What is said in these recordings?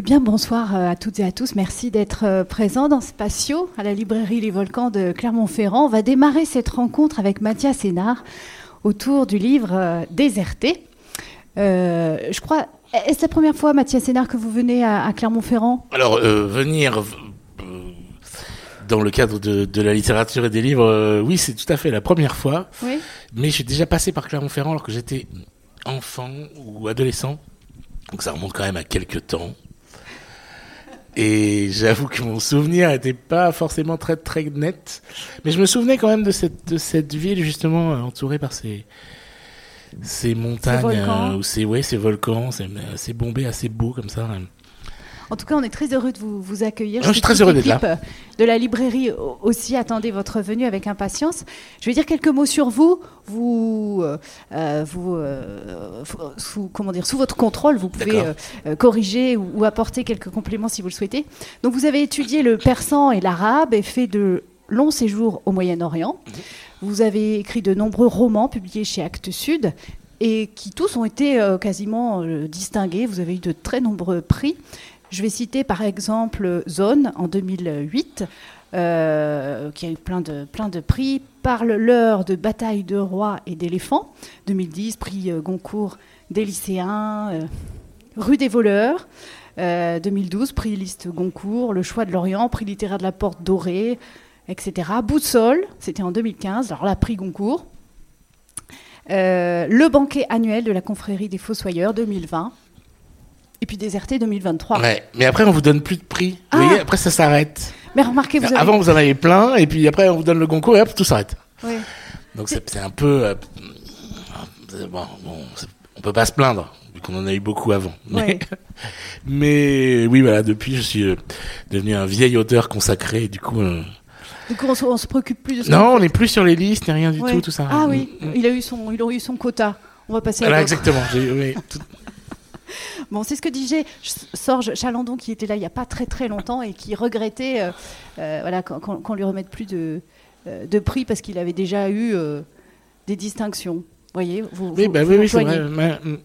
Eh bien, bonsoir euh, à toutes et à tous. Merci d'être euh, présents dans Spatio, à la librairie Les Volcans de Clermont-Ferrand. On va démarrer cette rencontre avec Mathias Hénard autour du livre euh, Déserté. je crois, est-ce la première fois, Mathias Hénard, que vous venez à, Clermont-Ferrand? Alors, venir dans le cadre de, la littérature et des livres, oui, c'est tout à fait la première fois. Oui. Mais j'ai déjà passé par Clermont-Ferrand alors que j'étais enfant ou adolescent. Donc ça remonte quand même à quelques temps. Et j'avoue que mon souvenir n'était pas forcément très très net, mais je me souvenais quand même de cette de cette ville justement euh, entourée par ces ces montagnes euh, ou ces ouais ces volcans, c'est bombé assez beau comme ça. En tout cas, on est très heureux de vous, vous accueillir. je suis très heureux d'être là. De la librairie aussi attendez votre venue avec impatience. Je vais dire quelques mots sur vous. Vous, euh, euh, vous euh, sous, comment dire, sous votre contrôle, vous pouvez corriger ou, apporter quelques compléments si vous le souhaitez. Donc, vous avez étudié le persan et l'arabe et fait de longs séjours au Moyen-Orient. Mhm. Vous avez écrit de nombreux romans publiés chez Actes Sud et qui tous ont été quasiment distingués. Vous avez eu de très nombreux prix. Je vais citer par exemple Zone en 2008, euh, qui a eu plein de, plein de prix. Parle-leur de bataille de rois et d'éléphants. 2010, prix euh, Goncourt des lycéens. Euh, Rue des voleurs. 2012, prix Liste Goncourt. Le choix de l'Orient, prix littéraire de la Porte Dorée, etc. Boussole, c'était en 2015. Alors là, prix Goncourt. le banquet annuel de la confrérie des Fossoyeurs 2020 et puis Déserté 2023. Ouais, mais après on vous donne plus de prix. Vous ah. voyez, après ça s'arrête. Mais remarquez, vous avez... Avant vous en avez plein, et puis après on vous donne le concours et hop, tout s'arrête. Oui. Donc c'est un peu... Euh, bon, bon on peut pas se plaindre, vu qu'on en a eu beaucoup avant. Mais, mais oui, voilà, depuis je suis euh, devenu un vieil auteur consacré, et du coup... Euh, du coup, on se, se préoccupe plus de ça. Non, on n'est plus sur les listes, ni rien du tout, tout ça. Ah oui, mm, mm. il a eu son, il a eu son quota. On va passer à voilà, exactement. Oui, tout... Bon, c'est ce que disait Sorge Chalandon qui était là il n'y a pas très très longtemps et qui regrettait euh, euh, voilà, qu'on lui remette plus de, euh, de prix parce qu'il avait déjà eu des distinctions. Vous voyez vous, Oui, bah, oui, oui c'est vrai. Mm.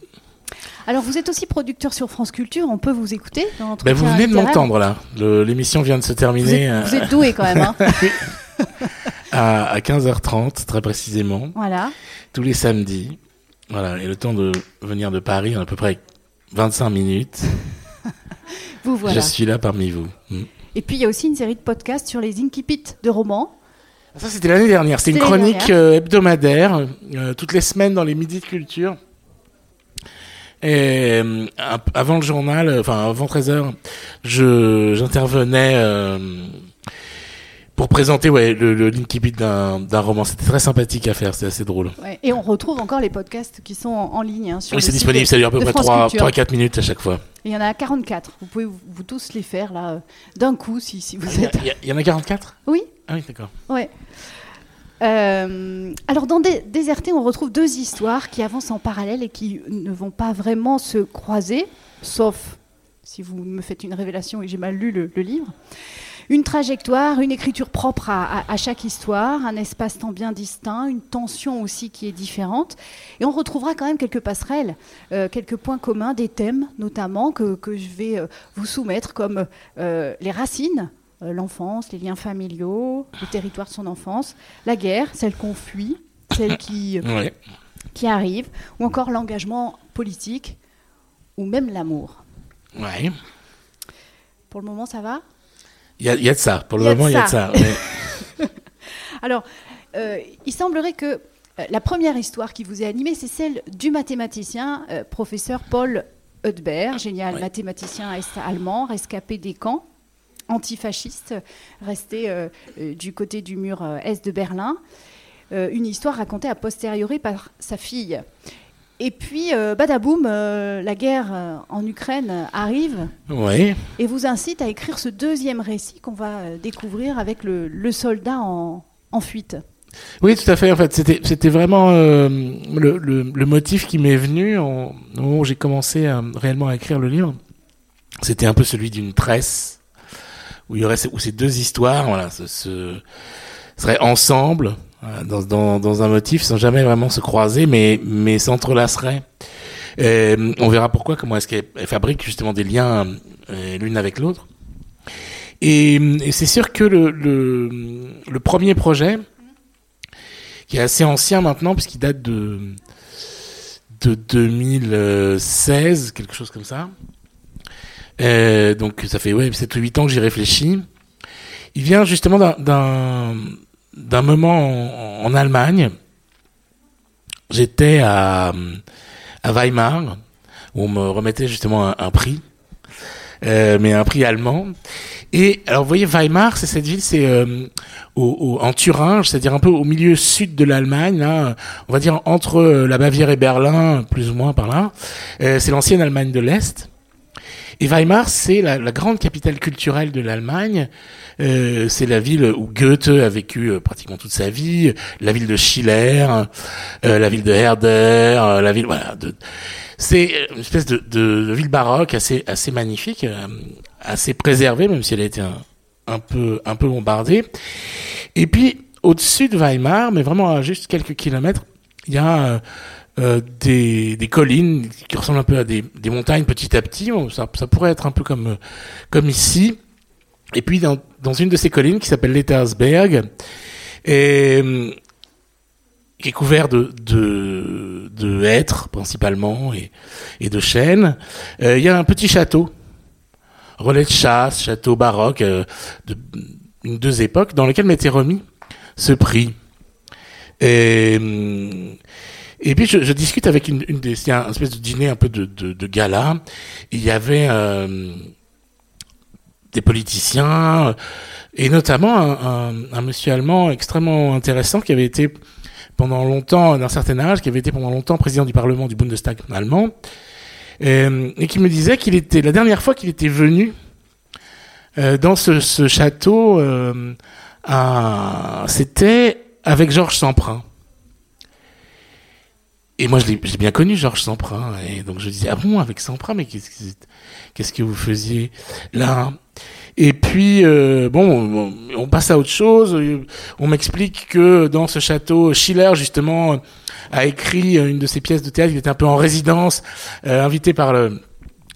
Alors, vous êtes aussi producteur sur France Culture, on peut vous écouter dans bah, Vous venez de m'entendre là, l'émission vient de se terminer. Vous êtes, doué quand même. Hein à, à 15h30, très précisément. Voilà. Tous les samedis. Voilà, et le temps de venir de Paris, à peu près 25 minutes. vous voilà. Je suis là parmi vous. Hmm. Et puis il y a aussi une série de podcasts sur les incipits de romans. Ça c'était l'année dernière. C'était une chronique euh, hebdomadaire euh, toutes les semaines dans les midis de culture. Et euh, avant le journal, enfin avant 13 h j'intervenais pour présenter ouais, le, le d'un roman. C'était très sympathique à faire, c'est assez drôle. Et on retrouve encore les podcasts qui sont en, ligne. Hein, sur oui, c'est disponible, ça dure à peu près 3-4 minutes à chaque fois. il y en a 44. Vous pouvez vous, tous les faire là euh, d'un coup si, si vous êtes. Il y, en a 44 Oui. Ah oui, d'accord. Ouais. Euh, alors dans Déserté, on retrouve deux histoires qui avancent en parallèle et qui ne vont pas vraiment se croiser, sauf si vous me faites une révélation et j'ai mal lu le, le livre une trajectoire, une écriture propre à, chaque histoire, un espace-temps bien distinct, une tension aussi qui est différente. Et on retrouvera quand même quelques passerelles, euh, quelques points communs, des thèmes notamment que, je vais euh, vous soumettre comme euh, les racines, l'enfance, les liens familiaux, le territoire de son enfance, la guerre, celle qu'on fuit, celle qui, qui arrive, ou encore l'engagement politique, ou même l'amour. Ouais. Pour le moment, ça va? Il y, a de ça. Pour le moment, il y a de ça. Alors, euh, il semblerait que euh, la première histoire qui vous est animée, c'est celle du mathématicien, euh, professeur Paul Hudbert, génial mathématicien allemand, rescapé des camps, antifasciste, resté du côté du mur est de Berlin. une histoire racontée a posteriori par sa fille. Et puis, euh, badaboum, euh, la guerre euh, en Ukraine arrive et vous incite à écrire ce deuxième récit qu'on va découvrir avec le, soldat en, fuite. Oui, tout à fait. En fait, c'était vraiment le, motif qui m'est venu au moment où j'ai commencé réellement à écrire le livre. C'était un peu celui d'une tresse où il y aurait où ces deux histoires, voilà, se seraient ensemble dans, un motif sans jamais vraiment se croiser, mais, mais s'entrelaceraient on verra pourquoi, comment est-ce qu'elle fabrique justement des liens l'une avec l'autre. Et, c'est sûr que le, le, premier projet, qui est assez ancien maintenant, puisqu'il date de, de 2016, quelque chose comme ça. Euh, donc ça fait ouais, 7 ou 8 ans que j'y réfléchis. Il vient justement d'un d'un moment en, Allemagne. J'étais à, à Weimar, où on me remettait justement un, prix, euh, mais un prix allemand. Et alors, vous voyez, Weimar, c'est cette ville, c'est euh, en Thuringe, c'est-à-dire un peu au milieu sud de l'Allemagne, on va dire entre euh, la Bavière et Berlin, plus ou moins par là. C'est l'ancienne Allemagne de l'Est. Et Weimar, c'est la, grande capitale culturelle de l'Allemagne. Euh, c'est la ville où Goethe a vécu euh, pratiquement toute sa vie, la ville de Schiller, euh, la ville de Herder, la ville voilà. C'est une espèce de, ville baroque assez assez magnifique, assez préservée, même si elle a été un peu un peu bombardée. Et puis au-dessus de Weimar, mais vraiment à juste quelques kilomètres, il y a euh, des, collines qui ressemblent un peu à des, montagnes petit à petit. Ça, pourrait être un peu comme, comme ici. Et puis dans, dans une de ces collines qui s'appelle l'Ettersberg, et qui est couvert de, de, hêtres principalement et, et de chênes, euh, il y a un petit château, relais de chasse, château baroque euh, de deux époques, dans lequel m'était remis ce prix. Et, et puis je, discute avec une, des, c'est un espèce de dîner un peu de, gala. Il y avait euh, des politiciens et notamment un, monsieur allemand extrêmement intéressant qui avait été pendant longtemps d'un certain âge, qui avait été pendant longtemps président du Parlement du Bundestag allemand, et, et qui me disait qu'il était la dernière fois qu'il était venu euh, dans ce, château, euh, c'était avec Georges Semprin. Et moi, je bien connu, Georges Semprin. Et donc, je disais, ah bon, avec Semprin, mais qu'est-ce que, vous faisiez là? Et puis, euh, bon, on passe à autre chose. On m'explique que dans ce château, Schiller, justement, a écrit une de ses pièces de théâtre. Il était un peu en résidence, euh, invité par le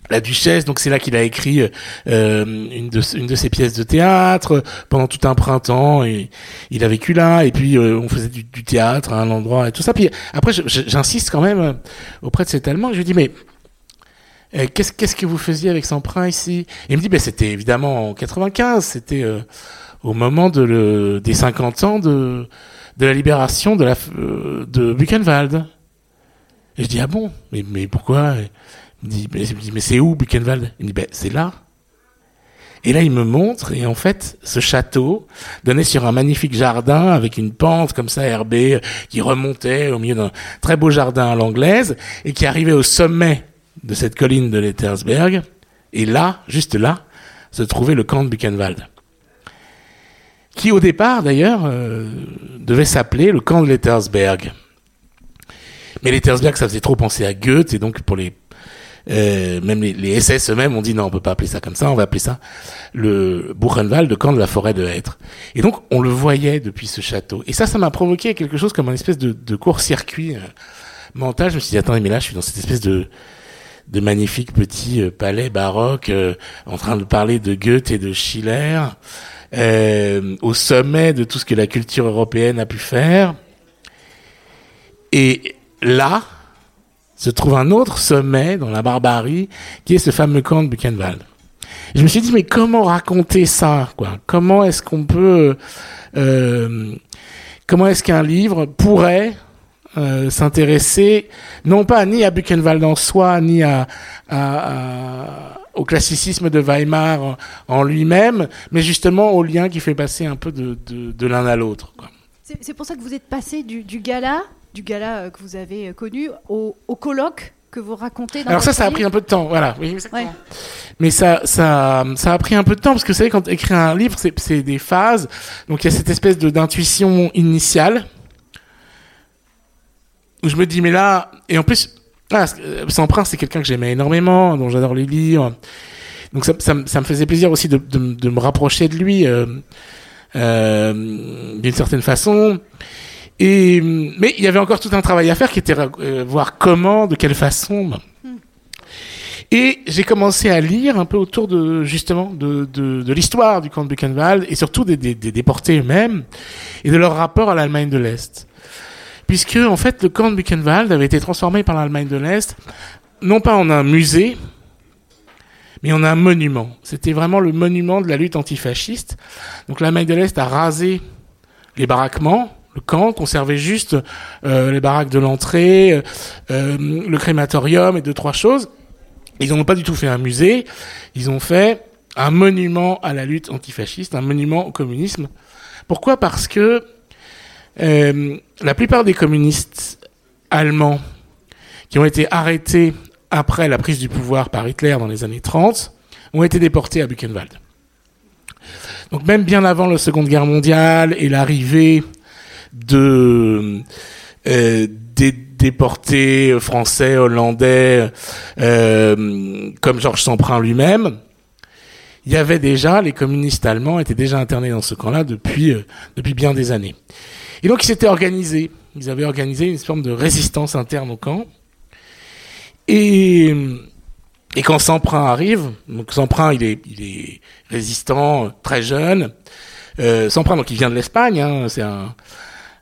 la Duchesse, donc c'est là qu'il a écrit euh, une, de, une de ses pièces de théâtre pendant tout un printemps et il a vécu là et puis euh, on faisait du, théâtre à un endroit et tout ça. Puis après j'insiste quand même auprès de cet Allemand, je lui dis mais euh, qu'est-ce que vous faisiez avec Semprin ici? Et Il me dit ben c'était évidemment en 95, c'était euh, au moment des 50 ans de de la libération de de Buchenwald. Et je dis ah bon? Mais mais pourquoi? Dit, mais, c'est où Buchenwald? Il me dit, ben, c'est là. Et là, il me montre, et en fait, ce château donnait sur un magnifique jardin avec une pente comme ça herbée qui remontait au milieu d'un très beau jardin à l'anglaise et qui arrivait au sommet de cette colline de l'Ettersberg. Et là, juste là, se trouvait le camp de Buchenwald. Qui au départ, d'ailleurs, euh, devait s'appeler le camp de l'Ettersberg. Mais l'Ettersberg, ça faisait trop penser à Goethe, et donc pour les euh, même les, les SS eux-mêmes ont dit non, on peut pas appeler ça comme ça, on va appeler ça le Buchenwald, de camp de la forêt de Hêtre. Et donc on le voyait depuis ce château. Et ça, ça m'a provoqué quelque chose comme un espèce de, de court-circuit euh, mental. Je me suis dit attends, mais là je suis dans cette espèce de de magnifique petit euh, palais baroque euh, en train de parler de Goethe et de Schiller au sommet de tout ce que la culture européenne a pu faire. Et là, se trouve un autre sommet dans la barbarie, qui est ce fameux camp de Buchenwald. je me suis dit, mais comment raconter ça quoi? Comment est-ce qu'on peut... Euh, comment est-ce qu'un livre pourrait euh, s'intéresser non pas ni à Buchenwald en soi, ni à, au classicisme de Weimar en, lui-même, mais justement au lien qui fait passer un peu de, de, de l'un à l'autre. C'est pour ça que vous êtes passé du, du gala du gala euh, que vous avez euh, connu au, colloque que vous racontez dans Alors ça, ça a pris un peu de temps, voilà. Oui, Mais ça, ça, ça a pris un peu de temps parce que vous savez, quand écrire un livre, c'est des phases. Donc il y a cette espèce de d'intuition initiale où je me dis mais là et en plus, ah, Sans Prince, c'est quelqu'un que j'aimais énormément, dont j'adore les livres. Donc ça, ça, ça, me faisait plaisir aussi de, de, de me rapprocher de lui euh, euh, d'une certaine façon. Et, mais il y avait encore tout un travail à faire qui était euh, voir comment, de quelle façon Et j'ai commencé à lire un peu autour de justement de, de, de l'histoire du camp de Buchenwald et surtout des, des, des déportés eux-mêmes et de leur rapport à l'Allemagne de l'Est. Puisque en fait le camp de Buchenwald avait été transformé par l'Allemagne de l'Est non pas en un musée, mais en un monument. C'était vraiment le monument de la lutte antifasciste. Donc l'Allemagne de l'Est a rasé les baraquements, le camp, conservait juste euh, les baraques de l'entrée, euh, euh, le crématorium et deux trois choses. Ils n'ont pas du tout fait un musée, ils ont fait un monument à la lutte antifasciste, un monument au communisme. Pourquoi? Parce que la plupart des communistes allemands qui ont été arrêtés après la prise du pouvoir par Hitler dans les années 30 ont été déportés à Buchenwald. Donc même bien avant la Seconde Guerre mondiale et l'arrivée de euh, déportés français, hollandais, euh, comme Georges Semprin lui-même, il y avait déjà les communistes allemands étaient déjà internés dans ce camp-là depuis euh, depuis bien des années. Et donc ils s'étaient organisés, ils avaient organisé une forme de résistance interne au camp. Et et quand Semprin arrive, donc il est résistant, très jeune. Euh, donc il vient de l'Espagne, hein, c'est un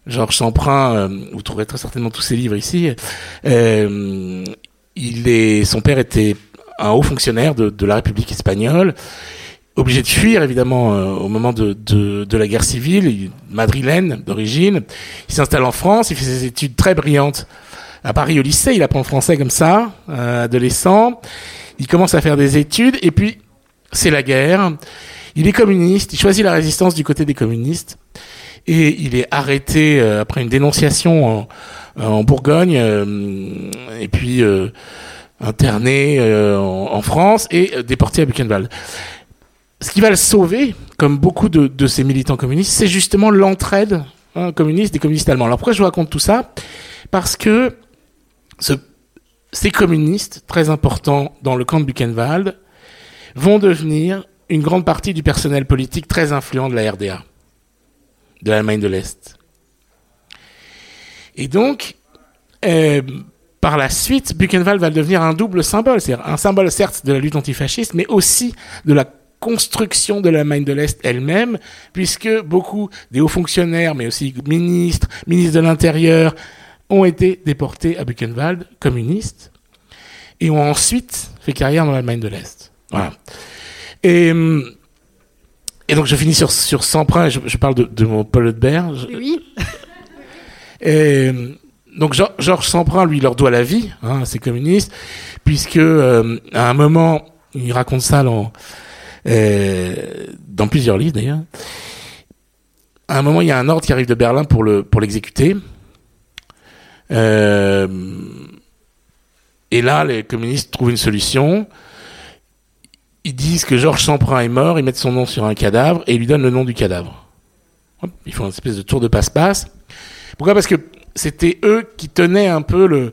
Georges Semprin, euh, vous trouverez très certainement tous ses livres ici. Euh, il est, son père était un haut fonctionnaire de, la République espagnole, obligé de fuir évidemment euh, au moment de, de, la guerre civile, il, madrilène d'origine. Il s'installe en France, il fait ses études très brillantes à Paris au lycée, il apprend le français comme ça, adolescent. Il commence à faire des études et puis c'est la guerre. Il est communiste, il choisit la résistance du côté des communistes et il est arrêté euh, après une dénonciation en, en Bourgogne euh, et puis euh, interné en, en, France et déporté à Buchenwald. Ce qui va le sauver, comme beaucoup de, de ces militants communistes, c'est justement l'entraide hein, communiste des communistes allemands. Alors pourquoi je vous raconte tout ça? Parce que ce, ces communistes, très importants dans le camp de Buchenwald, vont devenir une grande partie du personnel politique très influent de la RDA de l'Allemagne de l'Est. Et donc, euh, par la suite, Buchenwald va devenir un double symbole, c'est-à-dire un symbole certes de la lutte antifasciste, mais aussi de la construction de l'Allemagne de l'Est elle-même, puisque beaucoup des hauts fonctionnaires, mais aussi ministres, ministres de l'Intérieur, ont été déportés à Buchenwald, communistes, et ont ensuite fait carrière dans l'Allemagne de l'Est. Voilà. Et et donc je finis sur sur Semprin, je, je parle de, de, mon Paul Hudbert. Oui. Et donc Georges Semprin, lui, leur doit la vie, hein, ces communistes, puisque euh, à un moment, il raconte ça dans, euh, dans plusieurs livres d'ailleurs. À un moment, il y a un ordre qui arrive de Berlin pour le pour l'exécuter. Euh, et là, les communistes trouvent une solution ils disent que Georges Semprin est mort, ils mettent son nom sur un cadavre et ils lui donnent le nom du cadavre. Ils font une espèce de tour de passe-passe. Pourquoi? Parce que c'était eux qui tenaient un peu le,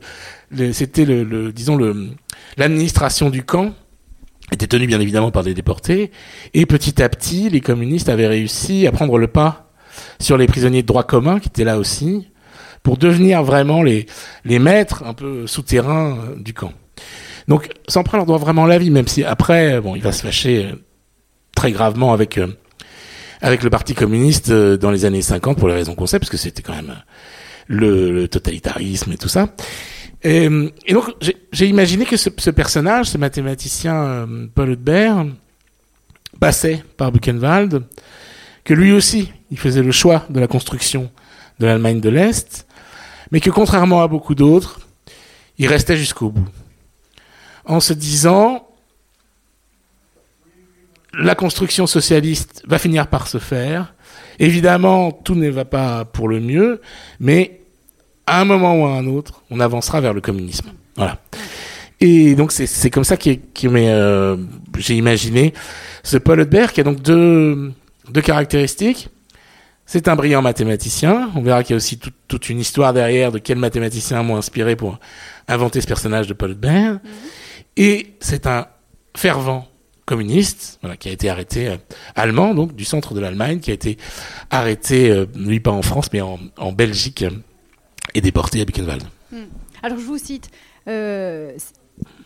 c'était le, disons le l'administration du camp était tenue bien évidemment par des déportés et petit à petit les communistes avaient réussi à prendre le pas sur les prisonniers de droit commun qui étaient là aussi pour devenir vraiment les les maîtres un peu souterrains euh, du camp. Donc Semprin leur doit vraiment la vie, même si après, bon, il va se fâcher euh, très gravement avec euh, avec le Parti communiste euh, dans les années 50 pour les raisons qu'on sait, parce que c'était quand même le, totalitarisme et tout ça. Et, et donc j'ai imaginé que ce, ce, personnage, ce mathématicien Paul Hudbert, passait par Buchenwald, que lui aussi, il faisait le choix de la construction de l'Allemagne de l'Est, mais que contrairement à beaucoup d'autres, il restait jusqu'au bout en se disant la construction socialiste va finir par se faire. Évidemment, tout ne va pas pour le mieux, mais à un moment ou à un autre, on avancera vers le communisme. Voilà. Et donc c'est comme ça que euh, j'ai imaginé ce Paul Hudbert qui a donc deux, caractéristiques. C'est un brillant mathématicien. On verra qu'il y a aussi tout, toute une histoire derrière de quel mathématicien m'a inspiré pour inventer ce personnage de Paul Hudbert. Mm -hmm. Et c'est un fervent communiste, qui a été arrêté, euh, allemand, donc du centre de l'Allemagne, qui a été arrêté, euh, lui pas en France, mais en, en Belgique, euh, et déporté à Buchenwald. Hmm. Alors je vous cite,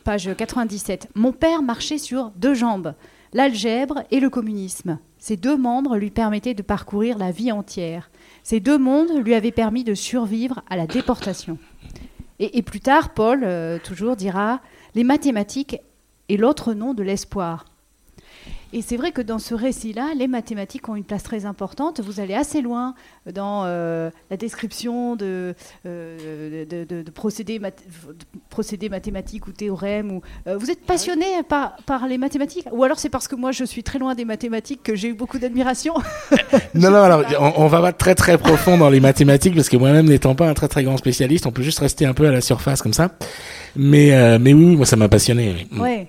page 97. Mon père marchait sur deux jambes, l'algèbre et le communisme. Ces deux membres lui permettaient de parcourir la vie entière. Ces deux mondes lui avaient permis de survivre à la déportation. Et, plus tard, Paul, toujours, dira Les mathématiques est l'autre nom de l'espoir. Et c'est vrai que dans ce récit-là, les mathématiques ont une place très importante. Vous allez assez loin dans euh, la description de, euh, de, procédés, mathématiques ou théorèmes. Ou, euh, vous êtes passionné par, par les mathématiques Ou alors c'est parce que moi je suis très loin des mathématiques que j'ai eu beaucoup d'admiration? Non, non, alors on, on, va pas très très profond dans les mathématiques parce que moi-même n'étant pas un très très grand spécialiste, on peut juste rester un peu à la surface comme ça. Mais, mais oui, moi ça m'a passionné. Ouais.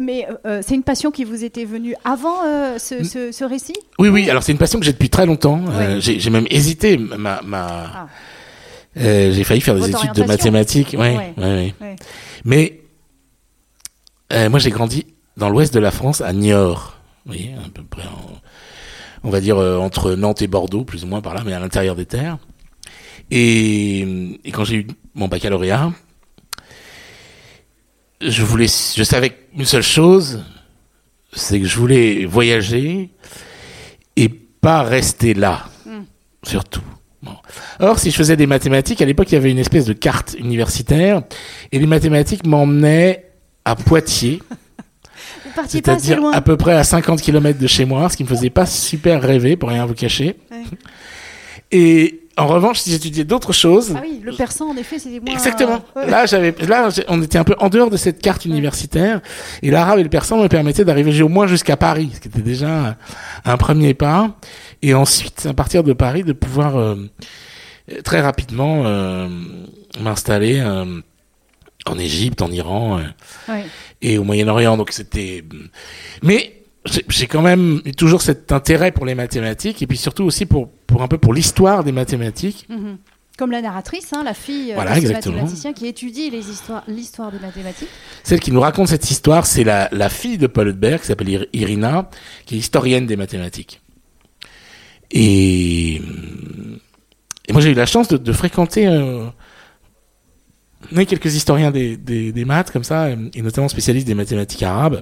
Mais euh, euh, c'est une passion qui vous était venue avant euh, ce, ce, récit? Oui, oui. Alors c'est une passion que j'ai depuis très longtemps. j'ai même hésité. Ma, ma... Ah. j'ai failli faire des études de mathématiques. Ouais, ouais. Mais moi j'ai grandi dans l'ouest de la France, à Niort. Oui, à peu près, on va dire entre Nantes et Bordeaux, plus ou moins par là, mais à l'intérieur des terres. Et, et quand j'ai eu mon baccalauréat, je voulais, je savais une seule chose, c'est que je voulais voyager et pas rester là, hmm. surtout. Or, si je faisais des mathématiques, à l'époque, il y avait une espèce de carte universitaire, et les mathématiques m'emmenaient à Poitiers. C'est-à-dire à peu près à 50 km de chez moi, ce qui me faisait pas super rêver, pour rien vous cacher. Et en revanche, si j'étudiais d'autres choses. Ah oui, le persan, en effet, c'était moins. Exactement. Là, j'avais, là, on était un peu en dehors de cette carte universitaire. Et l'arabe et le persan me permettaient d'arriver au moins jusqu'à Paris, ce qui était déjà un, premier pas. Et ensuite, à partir de Paris, de pouvoir euh, très rapidement euh, m'installer euh, en Égypte, en Iran et au Moyen-Orient. Donc c'était. Mais j'ai quand même toujours cet intérêt pour les mathématiques et puis surtout aussi pour, pour un peu pour l'histoire des mathématiques. Mhm. Comme la narratrice, hein, la fille euh, du mathématicien qui étudie l'histoire des mathématiques. Celle qui nous raconte cette histoire, c'est la, la, fille de Paul Hudberg, qui s'appelle Irina, qui est historienne des mathématiques. Et, et moi j'ai eu la chance de, de fréquenter euh, quelques historiens des, des, des maths comme ça, et notamment spécialistes des mathématiques arabes.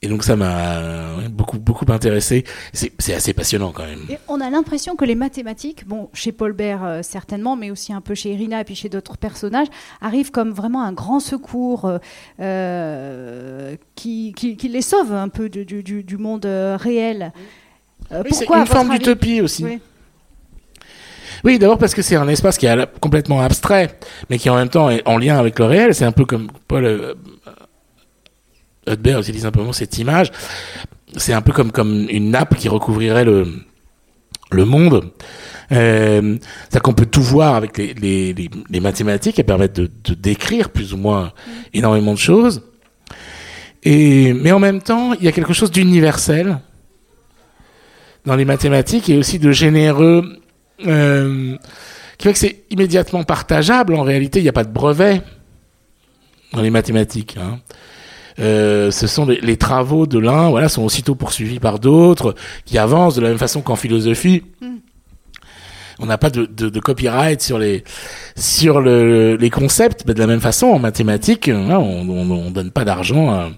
Et donc ça m'a beaucoup beaucoup intéressé. C'est assez passionnant quand même. Et on a l'impression que les mathématiques, bon chez Paul Bert euh, certainement, mais aussi un peu chez Irina et puis chez d'autres personnages, arrivent comme vraiment un grand secours euh, euh qui, qui, qui, les sauve un peu du, du, du monde réel. Euh, oui, c'est une forme d'utopie aussi. Oui. Oui, d'abord parce que c'est un espace qui est complètement abstrait, mais qui en même temps est en lien avec le réel. C'est un peu comme Paul Hudbert utilise simplement cette image. C'est un peu comme, comme une nappe qui recouvrirait le, le monde. Euh, c'est qu'on peut tout voir avec les, les, les, mathématiques, elles permettent de, de, décrire plus ou moins énormément de choses. Et, mais en même temps, il y a quelque chose d'universel dans les mathématiques et aussi de généreux euh, qui fait que c'est immédiatement partageable. En réalité, il n'y a pas de brevet dans les mathématiques. Hein. Euh, ce sont les, travaux de l'un, voilà, sont aussitôt poursuivis par d'autres qui avancent de la même façon qu'en philosophie. Hmm. On n'a pas de, de, de, copyright sur les sur le, les concepts, mais de la même façon en mathématiques, hein, on, on, on, donne pas d'argent à, hmm.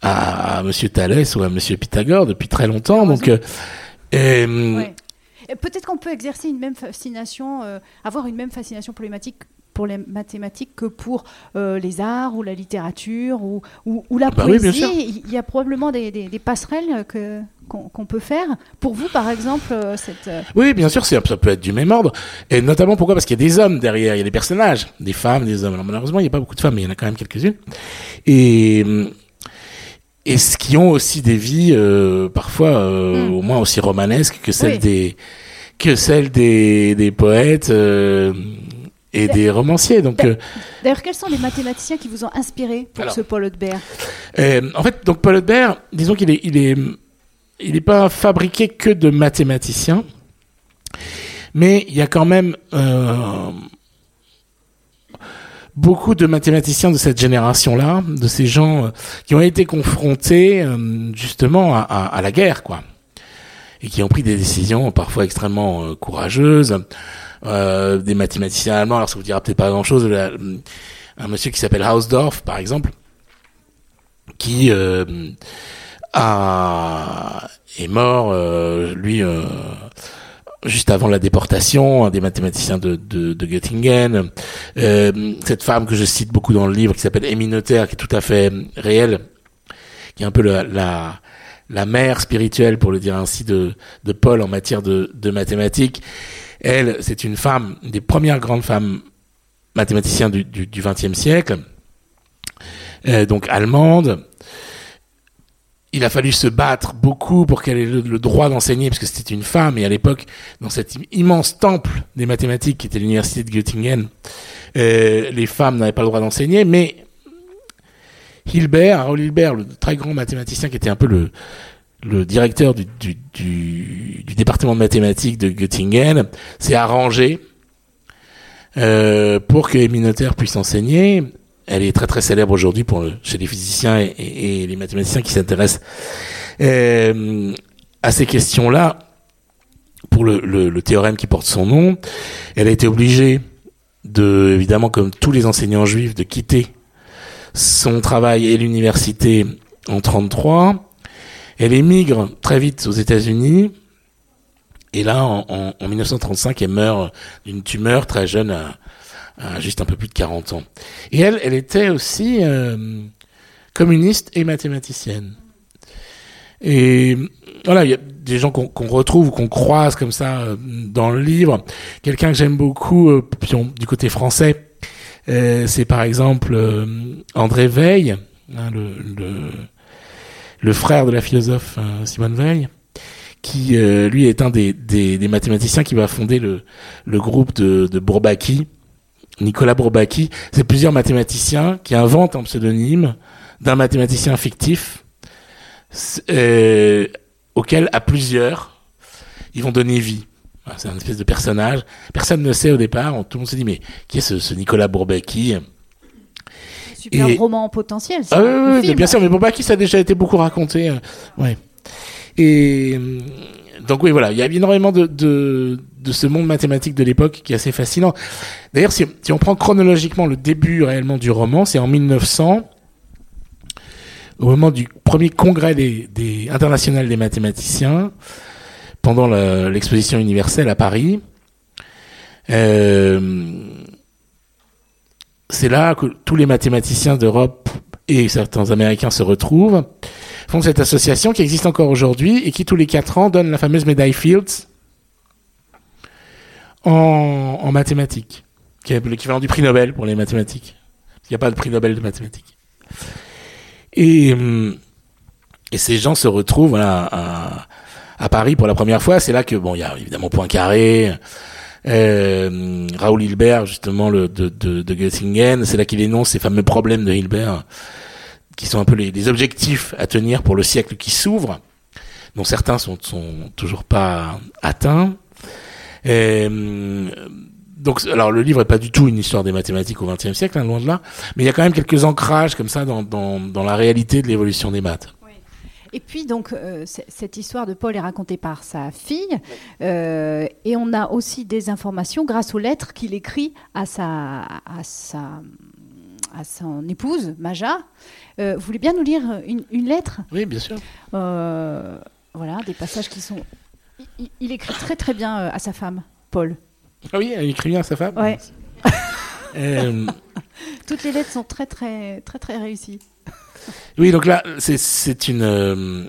à, à, Monsieur Thalès ou à Monsieur Pythagore depuis très longtemps. Donc, euh, ouais. Peut-être qu'on peut exercer une même fascination, euh, avoir une même fascination problématique pour les mathématiques que pour euh, les arts ou la littérature ou, ou, la bah poésie. il y a probablement des, des, passerelles que, qu'on, peut faire. Pour vous, par exemple, euh, cette... Euh, oui, bien sûr, ça peut être du même ordre. Et notamment, pourquoi? Parce qu'il y a des hommes derrière, il y a des personnages, des femmes, des hommes. Alors, malheureusement, il n'y a pas beaucoup de femmes, mais il y en a quand même quelques-unes. Et... Et ce qui ont aussi des vies parfois hmm. au moins aussi romanesques que celles des que celles des, des poètes et des romanciers. Donc, euh, d'ailleurs, quels sont les mathématiciens qui vous ont inspiré pour ce Paul Hudbert euh, En fait, donc Paul Hudbert, disons qu'il est, il est, il n'est pas fabriqué que de mathématiciens, mais il y a quand même euh, beaucoup de mathématiciens de cette génération-là, de ces gens qui ont été confrontés justement à, à, la guerre, quoi, et qui ont pris des décisions parfois extrêmement courageuses. Euh, des mathématiciens allemands. Alors ça vous dira peut-être pas grand-chose. un monsieur qui s'appelle Hausdorff, par exemple, qui euh, a, est mort, euh, lui, euh, juste avant la déportation, un des mathématiciens de, de, de Göttingen. Cette femme que je cite beaucoup dans le livre, qui s'appelle Amy Noether, qui est tout à fait réelle, qui est un peu la, la, la mère spirituelle, pour le dire ainsi, de, de Paul en matière de, de mathématiques. Elle, c'est une femme, des premières grandes femmes mathématiciens du, XXe siècle, euh, donc allemande, il a fallu se battre beaucoup pour qu'elle ait le, droit d'enseigner, parce que c'était une femme, et à l'époque, dans cet immense temple des mathématiques qui était l'université de Göttingen, euh, les femmes n'avaient pas le droit d'enseigner, mais Hilbert, Harold Hilbert, le très grand mathématicien qui était un peu le, le directeur du, du, du, du département de mathématiques de Göttingen, s'est arrangé euh, pour que Noether puisse enseigner elle est très très célèbre aujourd'hui pour chez les physiciens et, et, les mathématiciens qui s'intéressent euh, à ces questions-là. Pour le, le, le, théorème qui porte son nom, elle a été obligée de, évidemment, comme tous les enseignants juifs, de quitter son travail et l'université en 33. Elle émigre très vite aux États-Unis. Et là, en, en, en 1935, elle meurt d'une tumeur très jeune à, juste un peu plus de 40 ans. Et elle, elle était aussi euh, communiste et mathématicienne. Et voilà, il y a des gens qu'on retrouve, qu'on croise comme ça euh, dans le livre. Quelqu'un que j'aime beaucoup, euh, du côté français, c'est par exemple André Veil, hein, le, le, frère de la philosophe Simone Veil, qui lui est un des, mathématiciens qui va fonder le, groupe de, de Bourbaki, Nicolas Bourbaki, c'est plusieurs mathématiciens qui inventent un pseudonyme d'un mathématicien fictif euh, auquel, à plusieurs, ils vont donner vie. C'est un espèce de personnage. Personne ne sait au départ. Tout le monde se dit, mais qui est ce, Nicolas Bourbaki? Super et... roman potentiel. Ah oui, oui, bien sûr, mais Bourbaki, ça a déjà été beaucoup raconté. Euh, ouais. Et donc oui, voilà, il y a énormément de, de, de ce monde mathématique de l'époque qui est assez fascinant. D'ailleurs, si, si, on prend chronologiquement le début réellement du roman, c'est en 1900, au moment du premier congrès des, des international des mathématiciens, pendant l'exposition universelle à Paris. Euh, c'est là que tous les mathématiciens d'Europe et certains Américains se retrouvent font cette association qui existe encore aujourd'hui et qui tous les quatre ans donne la fameuse médaille Fields en, mathématiques, qui est l'équivalent du prix Nobel pour les mathématiques. Il n'y a pas de prix Nobel de mathématiques. Et, et ces gens se retrouvent à Paris pour la première fois. C'est là que bon, il y a évidemment Poincaré, euh, Raoul Hilbert justement de, de, Göttingen. C'est là qu'il énonce ces fameux problèmes de Hilbert qui sont un peu les, objectifs à tenir pour le siècle qui s'ouvre, dont certains sont, sont toujours pas atteints. Et, donc, alors le livre est pas du tout une histoire des mathématiques au XXe siècle, hein, loin de là, mais il y a quand même quelques ancrages comme ça dans, dans, dans la réalité de l'évolution des maths. Et puis donc euh, cette histoire de Paul est racontée par sa fille euh, et on a aussi des informations grâce aux lettres qu'il écrit à sa à sa à son épouse Maja euh, vous voulez bien nous lire une, une lettre? Oui, bien sûr. Voilà, des passages qui sont. Il, il, écrit très très bien à sa femme, Paul. Ah oui, il écrit bien à sa femme? Ouais. Toutes les lettres sont très très très très réussies. Oui, donc là, c'est une. Euh...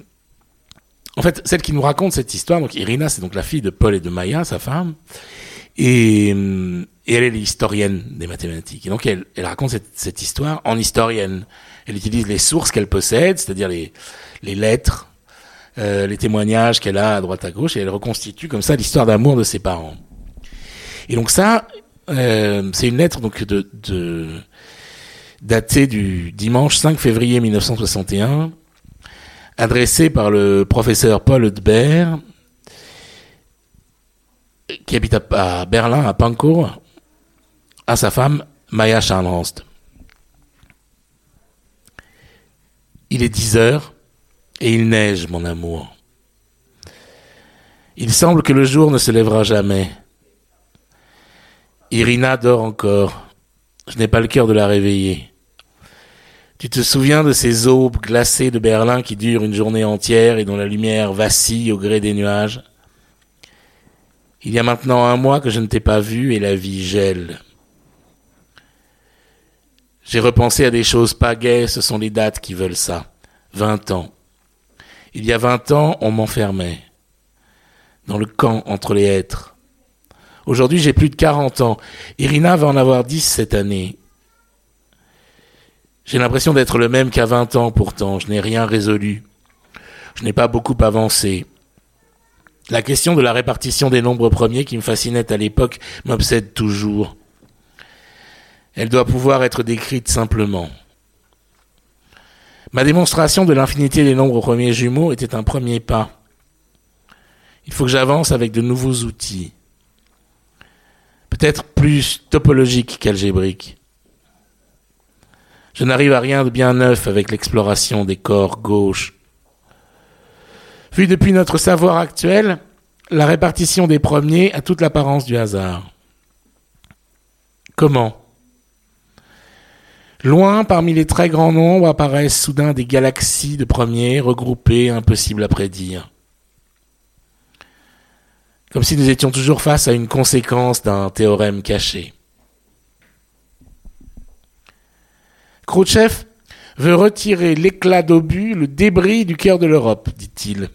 En fait, celle qui nous raconte cette histoire, donc Irina, c'est donc la fille de Paul et de Maya, sa femme, et, et elle est l'historienne des mathématiques. Et donc elle, raconte cette, histoire en historienne. Elle utilise les sources qu'elle possède, c'est-à-dire les, lettres, euh, les témoignages qu'elle a à droite à gauche, et elle reconstitue comme ça l'histoire d'amour de ses parents. Et donc ça, euh, c'est une lettre donc de datée du dimanche 5 février 1961, adressée par le professeur Paul Eudbert, qui habite à, Berlin, à Pankow, à sa femme Maya Scharnhorst. Il est dix heures et il neige, mon amour. Il semble que le jour ne se lèvera jamais. Irina dort encore Je n'ai pas le cœur de la réveiller. Tu te souviens de ces aubes glacées de Berlin qui durent une journée entière et dont la lumière vacille au gré des nuages? Il y a maintenant un mois que je ne t'ai pas vu et la vie gèle. J'ai repensé à des choses pas gaies, ce sont les dates qui veulent ça. Vingt ans. Il y a vingt ans, on m'enfermait. Dans le camp entre les êtres. Aujourd'hui, j'ai plus de quarante ans. Irina va en avoir dix cette année. J'ai l'impression d'être le même qu'à 20 ans pourtant, je n'ai rien résolu. Je n'ai pas beaucoup avancé. La question de la répartition des nombres premiers qui me fascinait à l'époque m'obsède toujours. Elle doit pouvoir être décrite simplement. Ma démonstration de l'infinité des nombres premiers jumeaux était un premier pas. Il faut que j'avance avec de nouveaux outils. Peut-être plus topologiques qu'algébriques. Je n'arrive à rien de bien neuf avec l'exploration des corps gauches. Vu depuis notre savoir actuel, la répartition des premiers a toute l'apparence du hasard. Comment? Loin parmi les très grands nombres apparaissent soudain des galaxies de premiers regroupés, impossibles à prédire. Comme si nous étions toujours face à une conséquence d'un théorème caché. Khrouchtchev veut retirer l'éclat d'obus, le débris du cœur de l'Europe, dit-il.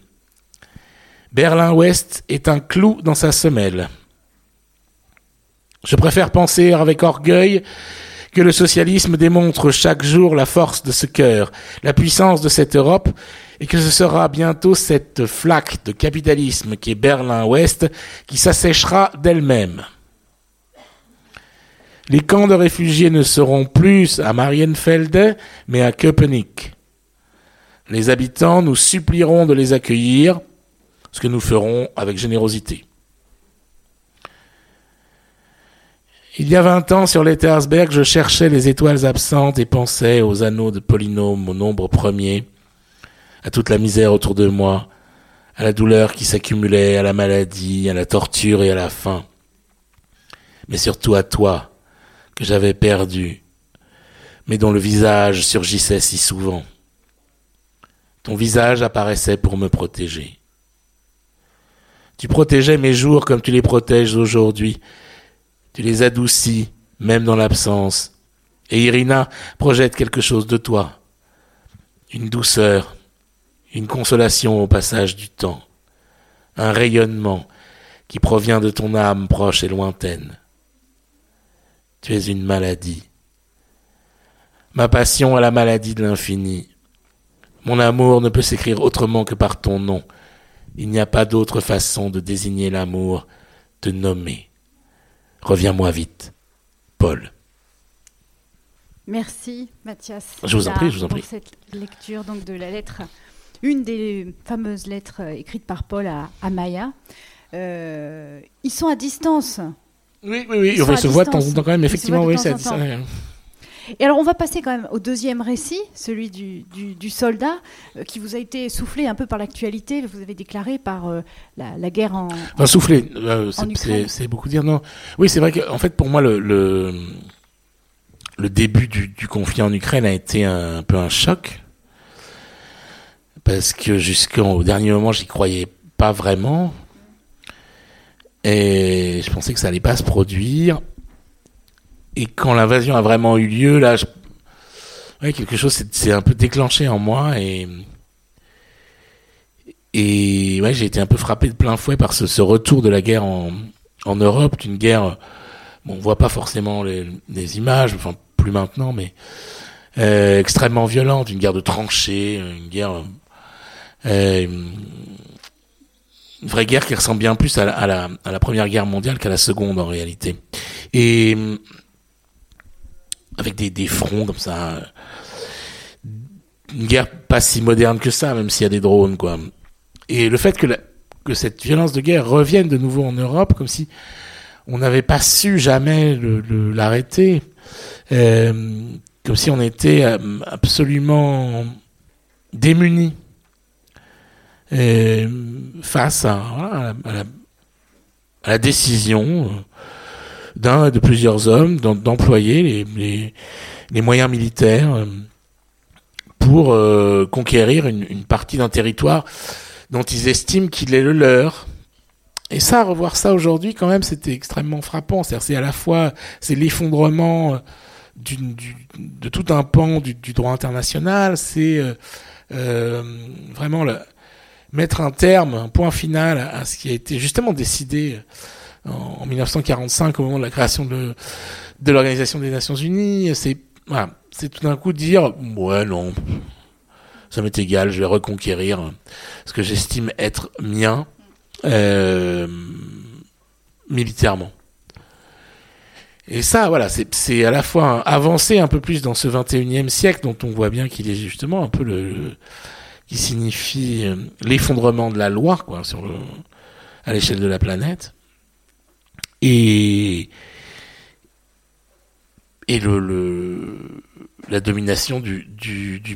Berlin-Ouest est un clou dans sa semelle. Je préfère penser avec orgueil que le socialisme démontre chaque jour la force de ce cœur, la puissance de cette Europe, et que ce sera bientôt cette flaque de capitalisme qui est Berlin-Ouest qui s'asséchera d'elle-même. Les camps de réfugiés ne seront plus à Marienfelde, mais à Köpenick. Les habitants nous supplieront de les accueillir, ce que nous ferons avec générosité. Il y a vingt ans, sur l'Ethersberg, je cherchais les étoiles absentes et pensais aux anneaux de polynômes, au nombre premier, à toute la misère autour de moi, à la douleur qui s'accumulait, à la maladie, à la torture et à la faim. Mais surtout à toi, que j'avais perdu, mais dont le visage surgissait si souvent. Ton visage apparaissait pour me protéger. Tu protégeais mes jours comme tu les protèges aujourd'hui. Tu les adoucis, même dans l'absence. Et Irina projette quelque chose de toi. Une douceur, une consolation au passage du temps, un rayonnement qui provient de ton âme proche et lointaine. Tu es une maladie. Ma passion a la maladie de l'infini. Mon amour ne peut s'écrire autrement que par ton nom. Il n'y a pas d'autre façon de désigner l'amour, de nommer. Reviens-moi vite. Paul. Merci Mathias. Je vous en prie, je vous en prie. Pour cette lecture donc de la lettre, une des fameuses lettres écrites par Paul à, Maya. Euh, ils sont à distance. Oui, oui, oui. on se voit de temps en temps quand même, effectivement, oui, c'est. Et alors, on va passer quand même au deuxième récit, celui du, du, soldat, euh, qui vous a été soufflé un peu par l'actualité. Vous avez déclaré par euh, la, guerre en. Enfin, soufflé, euh, c'est beaucoup dire. Non. Oui, c'est vrai qu'en fait, pour moi, le, le, le début du, du, conflit en Ukraine a été un, un peu un choc. Parce que jusqu'au dernier moment, j'y croyais pas vraiment. Et je pensais que ça allait pas se produire. Et quand l'invasion a vraiment eu lieu, là, ouais, quelque chose s'est un peu déclenché en moi et et ouais, j'ai été un peu frappé de plein fouet par ce, retour de la guerre en, en Europe, d'une guerre. Bon, on voit pas forcément les, les images, enfin plus maintenant, mais euh, extrêmement violente, une guerre de tranchées, une guerre euh, une vraie guerre qui ressemble bien plus à la, Première Guerre mondiale qu'à la Seconde en réalité. Et avec des, fronts comme ça. Une guerre pas si moderne que ça, même s'il y a des drones, quoi. Et le fait que, cette violence de guerre revienne de nouveau en Europe, comme si on n'avait pas su jamais l'arrêter, euh, comme si on était euh, absolument démunis face à, la, décision d'un et de plusieurs hommes, d'employer les, moyens militaires euh, pour euh, conquérir une, partie d'un territoire dont ils estiment qu'il est le leur. Et ça, revoir ça aujourd'hui, quand même, c'était extrêmement frappant. C'est à la fois, c'est l'effondrement euh, de tout un pan du, droit international, c'est euh, euh, vraiment mettre un terme, un point final à, ce qui a été justement décidé en, 1945 au moment de la création de, de l'Organisation des Nations Unies. C'est tout d'un coup dire ouais non, ça m'est égal, je vais reconquérir ce que j'estime être mien euh, militairement. Et ça, voilà, c'est à la fois avancer un peu plus dans ce 21e siècle dont on voit bien qu'il est justement un peu le, qui signifie euh, l'effondrement de la loi, quoi, sur à l'échelle de la planète. Et, le, la domination du,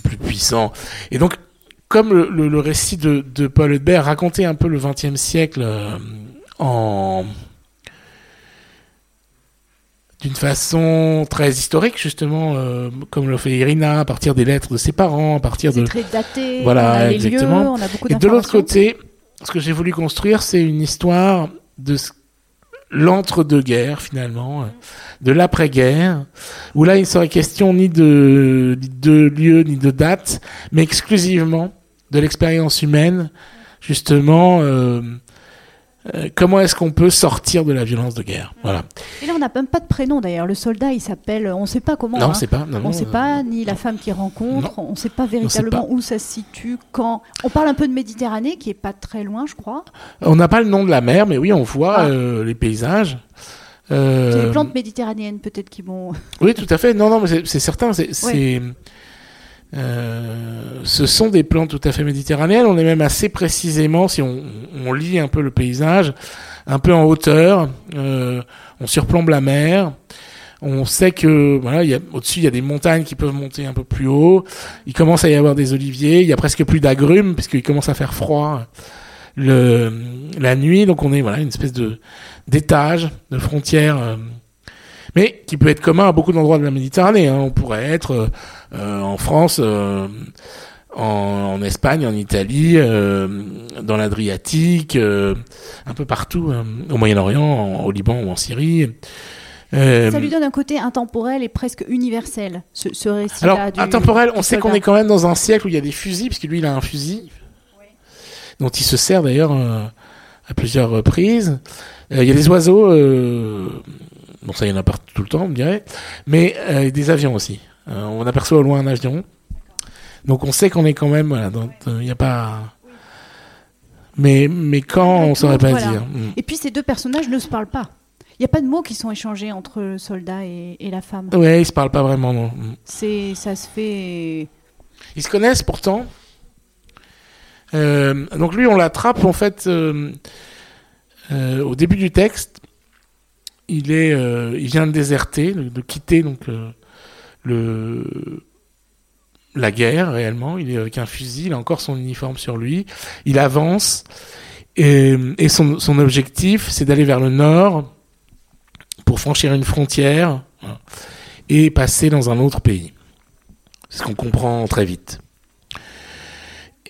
plus puissant. Et donc, comme le, récit de, de Paul Hudbert racontait un peu le XXe siècle euh, en d'une façon très historique justement euh, comme le fait Irina à partir des lettres de ses parents à partir de très daté voilà exactement. et de l'autre côté ce que j'ai voulu construire c'est une histoire de l'entre-deux-guerres finalement de l'après-guerre où là il ne serait question ni de, de lieu ni de date mais exclusivement de l'expérience humaine justement euh, euh, comment est-ce qu'on peut sortir de la violence de guerre? Voilà. Et là, on n'a même pas de prénom d'ailleurs. Le soldat, il s'appelle, on ne sait pas comment. Non, hein. on sait pas. on ne sait pas ni la femme qu'il rencontre. On ne sait pas véritablement où ça se situe, quand. On parle un peu de Méditerranée, qui est pas très loin, je crois. On n'a pas le nom de la mer, mais oui, on voit ah. euh, les paysages. Euh... C'est les plantes méditerranéennes peut-être qui vont. Oui, tout à fait. Non, non, mais c'est certain. C'est. Euh, ce sont des plantes tout à fait méditerranéennes. On est même assez précisément, si on, lit un peu le paysage, un peu en hauteur. Euh, on surplombe la mer. On sait que voilà, y a, au-dessus il y a des montagnes qui peuvent monter un peu plus haut. Il commence à y avoir des oliviers. Il y a presque plus d'agrumes puisqu'il commence à faire froid la nuit. Donc on est voilà une espèce de d'étage, de frontière. Euh, mais qui peut être commun à beaucoup d'endroits de la Méditerranée. Hein. On pourrait être euh, en France, euh, en, Espagne, en Italie, euh, dans l'Adriatique, un peu partout, hein. au Moyen-Orient, au Liban ou en Syrie. Ça lui donne un côté intemporel et presque universel, ce, récit-là. Alors, intemporel, on sait qu'on est quand même dans un siècle où il y a des fusils, puisque lui, il a un fusil, dont il se sert d'ailleurs à plusieurs reprises. Il y a des oiseaux, bon ça, il y en a partout tout le temps, on dirait, mais des avions aussi. Euh, on aperçoit au loin un avion. Donc on sait qu'on est quand même. Il n'y a pas. Mais, mais quand, on ne saurait pas dire. Mm. Et puis ces deux personnages ne se parlent pas. Il n'y a pas de mots qui sont échangés entre le soldat et, la femme. Ouais, ils se parlent pas vraiment, non. Mm. C'est, ça se fait. Ils se connaissent pourtant. Euh, donc lui, on l'attrape en fait euh, au début du texte. Il est, il vient de déserter, de, quitter donc le la guerre réellement. Il est avec un fusil, il a encore son uniforme sur lui. Il avance et, son, son, objectif, c'est d'aller vers le nord pour franchir une frontière et passer dans un autre pays. Ce qu'on comprend très vite.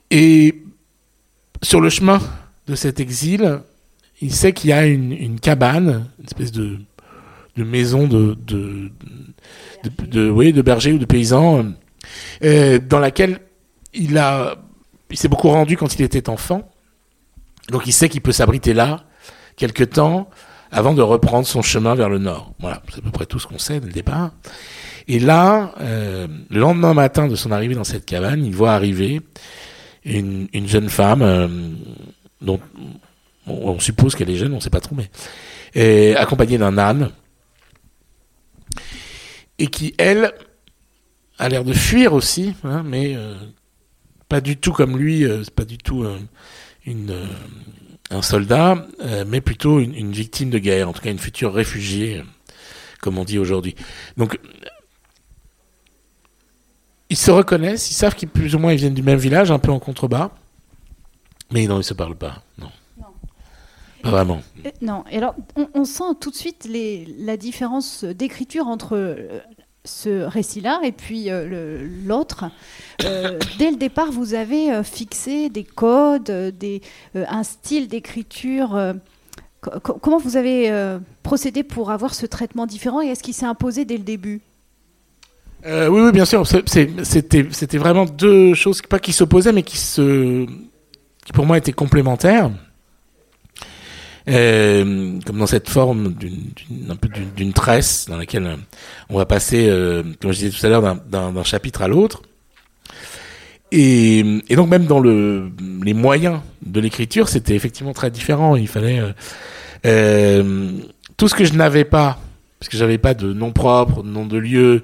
Et sur le chemin de cet exil, il sait qu'il y a une, cabane, une espèce de, maison de, de, de, bergers ou de paysans, euh, dans laquelle il s'est beaucoup rendu quand il était enfant. Donc il sait qu'il peut s'abriter là quelque temps avant de reprendre son chemin vers le nord. Voilà, c'est à peu près tout ce qu'on sait dès le départ. Et là, euh, le lendemain matin de son arrivée dans cette cabane, il voit arriver une, une jeune femme euh, dont on, suppose qu'elle est jeune, on ne sait pas trop, mais accompagnée d'un âne et qui, elle, a l'air de fuir aussi, hein, mais euh, pas du tout comme lui, euh, pas du tout euh, un soldat, mais plutôt une, victime de guerre, en tout cas une future réfugiée, comme on dit aujourd'hui. Donc, ils se reconnaissent, ils savent qu'ils plus ou moins viennent du même village, un peu en contrebas, mais non, ils se parlent pas, non. Vraiment. non. Et alors, on, sent tout de suite les, la différence d'écriture entre ce récit-là et puis l'autre. dès le départ, vous avez fixé des codes, des, un style d'écriture comment vous avez euh, procédé pour avoir ce traitement différent et est-ce qu'il s'est imposé dès le début? Euh, oui, oui, bien sûr. C'était vraiment deux choses, pas qui s'opposaient, mais qui, se, qui pour moi étaient complémentaires. Euh, comme dans cette forme d'une tresse dans laquelle on va passer, comme je disais tout à l'heure, d'un chapitre à l'autre. Et, et, donc même dans le, les moyens de l'écriture, c'était effectivement très différent. Il fallait euh, euh tout ce que je n'avais pas, parce que j'avais pas de nom propre, de nom de lieu,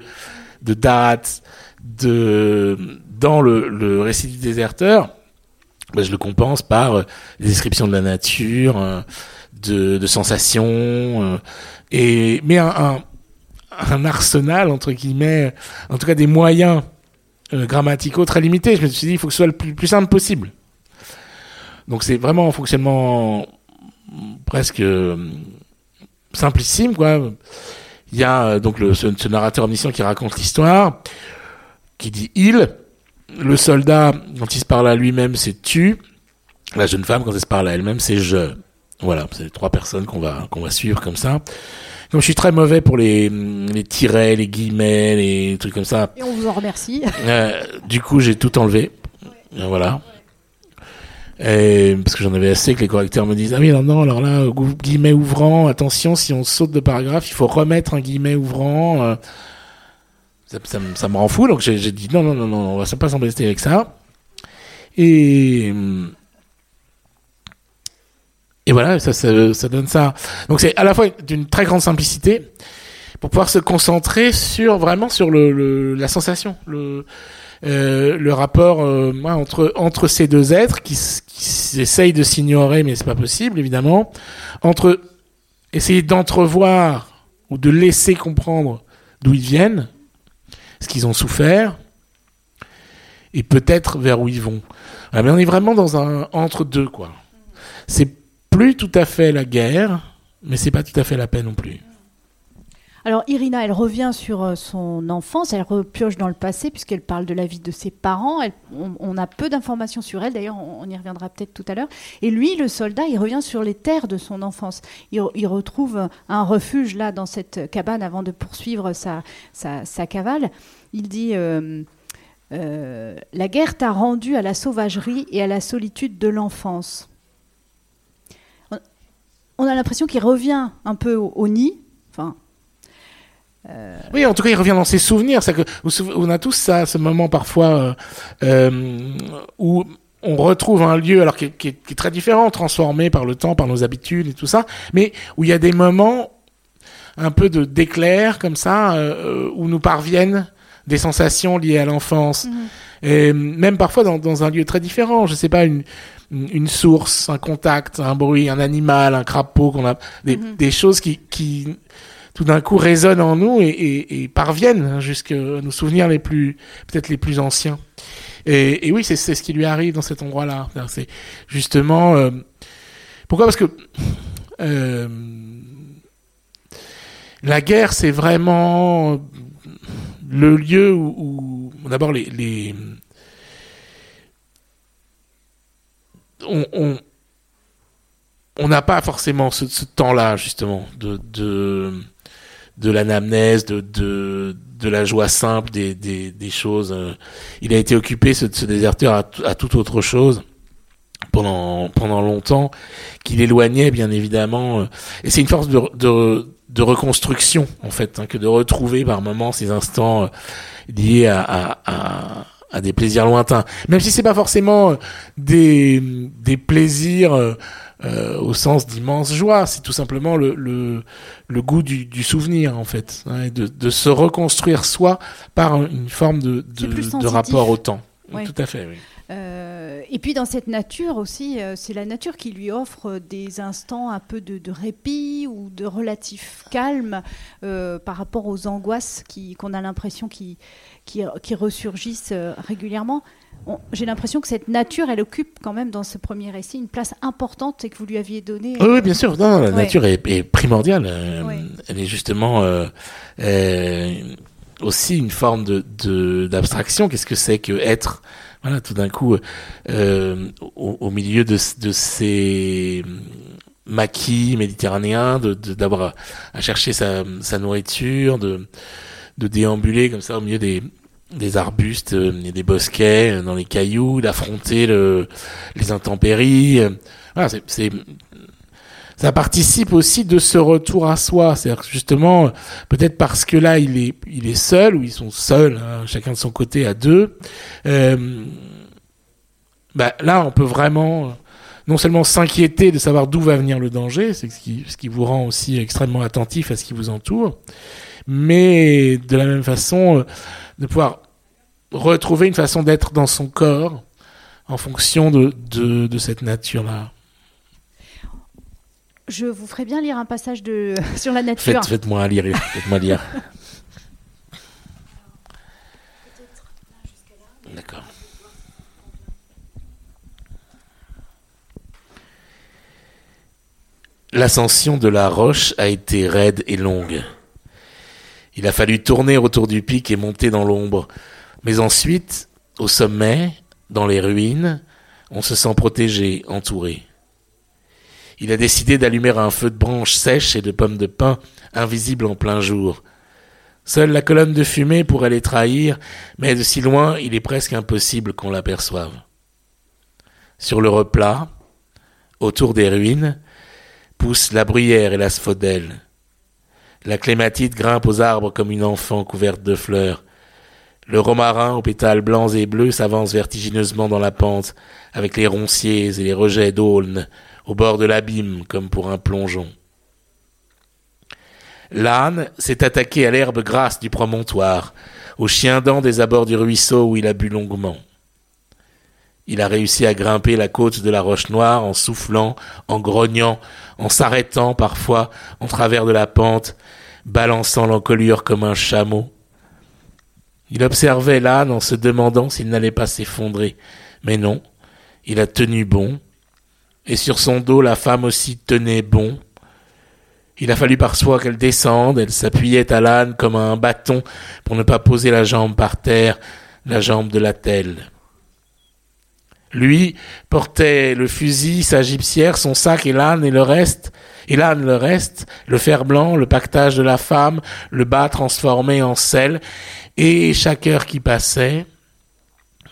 de date, de dans le, le récit du déserteur, ben je le compense par euh, des descriptions de la nature, euh, de, de sensations, et mais un, un, un arsenal entre guillemets, en tout cas des moyens euh, grammaticaux très limités. Je me suis dit, il faut que ce soit le plus, simple possible. Donc c'est vraiment un fonctionnement presque euh, simplissime, quoi. Il y a euh, donc le, ce, narrateur omniscient qui raconte l'histoire, qui dit il. Le soldat, quand il se parle à lui-même, c'est tu. La jeune femme, quand elle se parle à elle-même, c'est je. Voilà, c'est les trois personnes qu'on va qu'on va suivre comme ça. Donc je suis très mauvais pour les, les tirets, les guillemets, les trucs comme ça. Et on vous en remercie. Euh, du coup, j'ai tout enlevé. Voilà. Et, parce que j'en avais assez que les correcteurs me disent ah oui non non alors là guillemets ouvrant attention si on saute de paragraphe il faut remettre un guillemet ouvrant euh, ça, ça, ça, me rend fou donc j'ai dit non non non non on va pas s'embêter avec ça et et voilà, ça, donne ça. Donc c'est à la fois d'une très grande simplicité pour pouvoir se concentrer sur vraiment sur la sensation, le euh, rapport euh, entre entre ces deux êtres qui, qui essayent de s'ignorer, mais c'est pas possible évidemment. Entre essayer d'entrevoir ou de laisser comprendre d'où ils viennent, ce qu'ils ont souffert, et peut-être vers où ils vont. mais on est vraiment dans un entre deux quoi. C'est plus tout à fait la guerre, mais c'est pas tout à fait la paix non plus. Alors Irina, elle revient sur euh, son enfance, elle repioche dans le passé puisqu'elle parle de la vie de ses parents. on, a peu d'informations sur elle, d'ailleurs on, y reviendra peut-être tout à l'heure. Et lui, le soldat, il revient sur les terres de son enfance. Il, retrouve un refuge là dans cette cabane avant de poursuivre sa, cavale. Il dit euh, euh, La guerre t'a rendu à la sauvagerie et à la solitude de l'enfance on a l'impression qu'il revient un peu au, nid. Enfin, euh, Oui, en tout cas, il revient dans ses souvenirs. Que, on a tous ça, ce moment parfois euh, euh, où on retrouve un lieu, alors qui est, très différent, transformé par le temps, par nos habitudes et tout ça, mais où il y a des moments un peu de d'éclair comme ça, où nous parviennent des sensations liées à l'enfance. Mhm. Et même parfois dans, dans, un lieu très différent. Je sais pas, une, une source, un contact, un bruit, un animal, un crapaud, qu'on a des, mhm. des, choses qui, qui tout d'un coup résonnent en nous et, parviennent jusqu'à nos souvenirs les plus peut-être les plus anciens. Et, oui, c'est ce qui lui arrive dans cet endroit-là. C'est justement euh, pourquoi? Parce que euh, la guerre, c'est vraiment le lieu où, d'abord les, on, n'a pas forcément ce, temps-là justement de de l'anamnèse, de, de de la joie simple des des, des choses. Il a été occupé ce, ce déserteur à, à toute autre chose pendant pendant longtemps qu'il éloignait bien évidemment. Et c'est une force de, de de reconstruction en fait hein, que de retrouver par moments ces instants liés à, à, à à des plaisirs lointains, même si c'est pas forcément euh, des, des plaisirs euh, au sens d'immense joie, c'est tout simplement le, le, le goût du, du, souvenir en fait, hein, de, de se reconstruire soi par une forme de, de, de rapport au temps. Tout à fait, oui. Euh, et puis dans cette nature aussi, euh, c'est la nature qui lui offre des instants un peu de, de répit ou de relatif calme euh, par rapport aux angoisses qu'on a l'impression qui, qui, ressurgissent régulièrement. J'ai l'impression que cette nature, elle occupe quand même dans ce premier récit une place importante et que vous lui aviez donné. Oui, bien sûr. Non, la nature est, primordiale. Elle est justement aussi une forme de d'abstraction. Qu'est-ce que c'est que être? Voilà, tout d'un coup, euh, au, milieu de, de ces maquis méditerranéens, de d'avoir à, chercher sa, sa nourriture, de, de déambuler comme ça au milieu des, des arbustes euh, et des bosquets, euh, dans les cailloux, d'affronter le, les intempéries. Voilà, c'est ça participe aussi de ce retour à soi. C'est-à-dire justement, peut-être parce que là, il est, seul, ou ils sont seuls, hein, chacun de son côté à deux. Euh, bah, là, on peut vraiment non seulement s'inquiéter de savoir d'où va venir le danger, c'est ce qui, vous rend aussi extrêmement attentif à ce qui vous entoure, mais de la même façon, euh, de pouvoir retrouver une façon d'être dans son corps en fonction de, de, de cette nature-là. Je vous ferai bien lire un passage de... sur la nature. Faites, moi lire. Faites-moi lire. D'accord. L'ascension de la roche a été raide et longue. Il a fallu tourner autour du pic et monter dans l'ombre. Mais ensuite, au sommet, dans les ruines, on se sent protégé, entouré il a décidé d'allumer un feu de branches sèches et de pommes de pin invisibles en plein jour. Seule la colonne de fumée pourrait les trahir, mais de si loin il est presque impossible qu'on l'aperçoive. Sur le replat, autour des ruines, poussent la bruyère et la sphodèle. La clématite grimpe aux arbres comme une enfant couverte de fleurs. Le romarin aux pétales blancs et bleus s'avance vertigineusement dans la pente, avec les ronciers et les rejets d'aulnes au bord de l'abîme comme pour un plongeon. L'âne s'est attaqué à l'herbe grasse du promontoire, au chien dent des abords du ruisseau où il a bu longuement. Il a réussi à grimper la côte de la roche noire en soufflant, en grognant, en s'arrêtant parfois en travers de la pente, balançant l'encolure comme un chameau. Il observait l'âne en se demandant s'il n'allait pas s'effondrer. Mais non, il a tenu bon, et sur son dos la femme aussi tenait bon. Il a fallu parfois qu'elle descende, elle s'appuyait à l'âne comme à un bâton pour ne pas poser la jambe par terre, la jambe de la telle. Lui portait le fusil, sa gypsière, son sac et l'âne et le reste, et l'âne le reste, le fer blanc, le pactage de la femme, le bas transformé en sel, et chaque heure qui passait,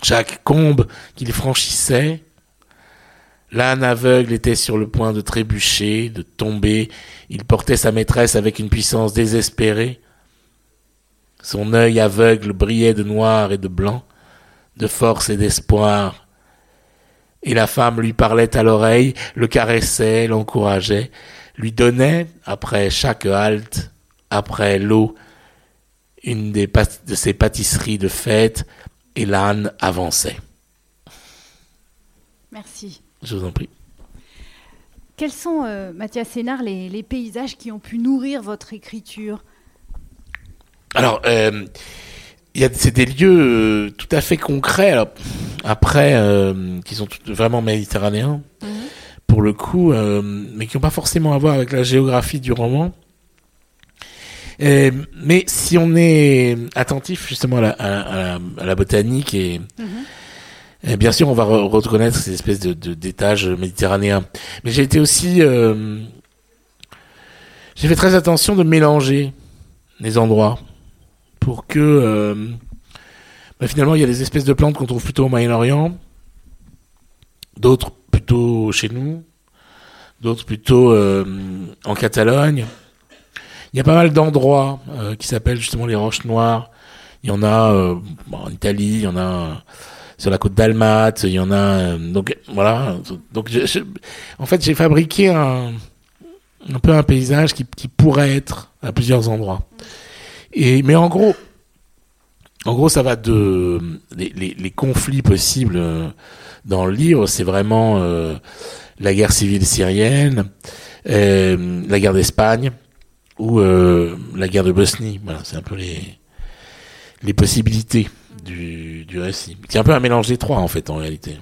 chaque combe qu'il franchissait, L'âne aveugle était sur le point de trébucher, de tomber. Il portait sa maîtresse avec une puissance désespérée. Son œil aveugle brillait de noir et de blanc, de force et d'espoir. Et la femme lui parlait à l'oreille, le caressait, l'encourageait, lui donnait, après chaque halte, après l'eau, une des de ses pâtisseries de fête, et l'âne avançait. Merci. Je vous en prie. Quels sont, euh, Mathias Sénard, les, paysages qui ont pu nourrir votre écriture? Alors, euh, c'est des lieux euh, tout à fait concrets, après, euh, qui sont vraiment méditerranéens, mhm. pour le coup, mais qui n'ont pas forcément à voir avec la géographie du roman. mais si on est attentif justement à la, botanique et, mhm. Et bien sûr, on va reconnaître ces espèces de d'étages méditerranéens. Mais j'ai été aussi, euh, j'ai fait très attention de mélanger les endroits pour que, euh, bah, finalement, il y a des espèces de plantes qu'on trouve plutôt au Moyen-Orient, d'autres plutôt chez nous, d'autres plutôt euh, en Catalogne. Il y a pas mal d'endroits qui s'appellent justement les Roches Noires. Il y en a en Italie, il y en a sur la côte d'Almat, il y en a euh, donc voilà. Donc en fait, j'ai fabriqué un peu un paysage qui pourrait être à plusieurs endroits. Et mais en gros, en gros, ça va de les, les, les conflits possibles euh, dans le livre, c'est vraiment euh, la guerre civile syrienne, euh, la guerre d'Espagne ou la guerre de Bosnie. Voilà, c'est un peu les les possibilités du, du récit. C'est un peu un mélange des trois, en fait, en réalité.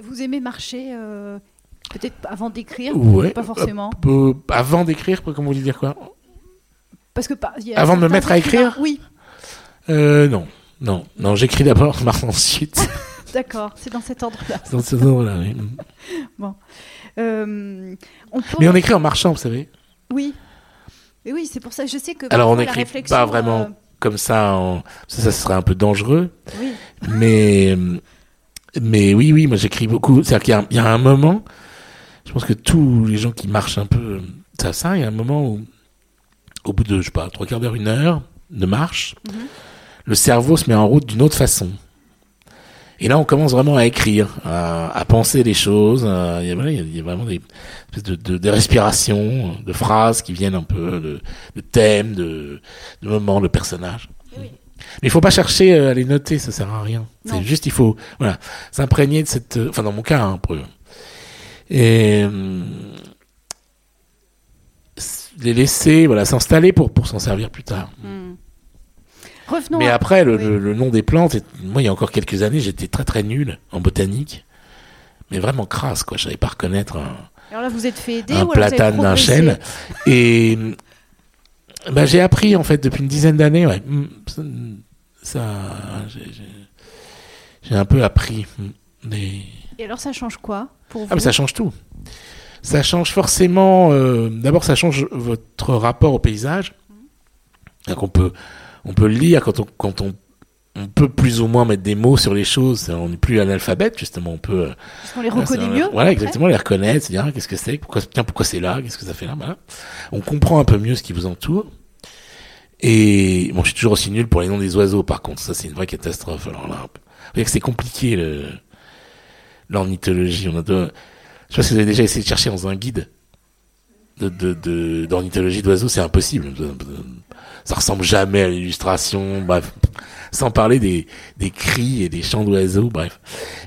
Vous aimez marcher peut-être avant d'écrire? Ouais. Pas forcément. Avant d'écrire, comment vous voulez dire quoi? Parce que pas- il y a Avant de me mettre à écrire Oui, euh, Non, non, non. J'écris d'abord, je marche ensuite. d'accord, c'est dans cet ordre-là. Dans ce ordre-là, oui. Euh, on peut- Mais on écrit en marchant, vous savez. Oui. Mais oui, c'est pour ça que je sais que. Alors, on n'écrit pas vraiment euh, comme ça. en- Ça, ça serait un peu dangereux. oui. Mais, mais oui, oui, moi j'écris beaucoup. C'est-à-dire qu'il y a un- il y, a un moment, je pense que tous les gens qui marchent un peu, ça, ça, il y a un moment où, au bout de, je sais pas, trois quarts d'heure, une heure de marche, le cerveau se met en route d'une autre façon. Et là, on commence vraiment à écrire, à, à penser les choses. Il y, a, il y vraiment des espèces de, de, de respirations, de phrases qui viennent un peu, de, de thèmes, de, de moments, de personnages. Oui. Mais il faut pas chercher euh, à les noter, ça sert à rien. C'est juste, il faut, voilà, s'imprégner de cette, euh, enfin dans mon cas, hein, un peu. Et s- les laisser, voilà, s'installer pour pour s'en servir plus tard. Hmm. Revenons. Mais à- après, le, oui. le, le nom des plantes, moi, il y a encore quelques années, j'étais très très nul en botanique, mais vraiment crasse, quoi. Je savais pas reconnaître un, Alors là, vous êtes fait aider un ou platane d'un chêne. Et bah, j'ai appris en fait depuis une dizaine d'années. Ouais, Mm, ça, ça j'ai- un peu appris. mm, des- Et alors, ça change quoi pour vous Ah mais ça change tout. Ça change forcément. euh, D'abord, ça change votre rapport au paysage. On peut, on peut le lire quand on, quand on, on peut plus ou moins mettre des mots sur les choses. On n'est plus analphabète justement. On peut euh, Parce qu'on les reconnaît c'est- mieux Voilà, exactement, les reconnaître, se dire ah, qu'est-ce que c'est, pourquoi, tiens, pourquoi c'est là, qu'est-ce que ça fait là, voilà. On comprend un peu mieux ce qui vous entoure. Et bon, je suis toujours aussi nul pour les noms des oiseaux, par contre, ça c'est une vraie catastrophe. Alors là, c'est compliqué le l'ornithologie. On a de... Je sais pas si vous avez déjà essayé de chercher dans un guide de de- de- d'ornithologie d'oiseaux, c'est impossible. Ça ressemble jamais à l'illustration. Bref, sans parler des des cris et des chants d'oiseaux. Bref.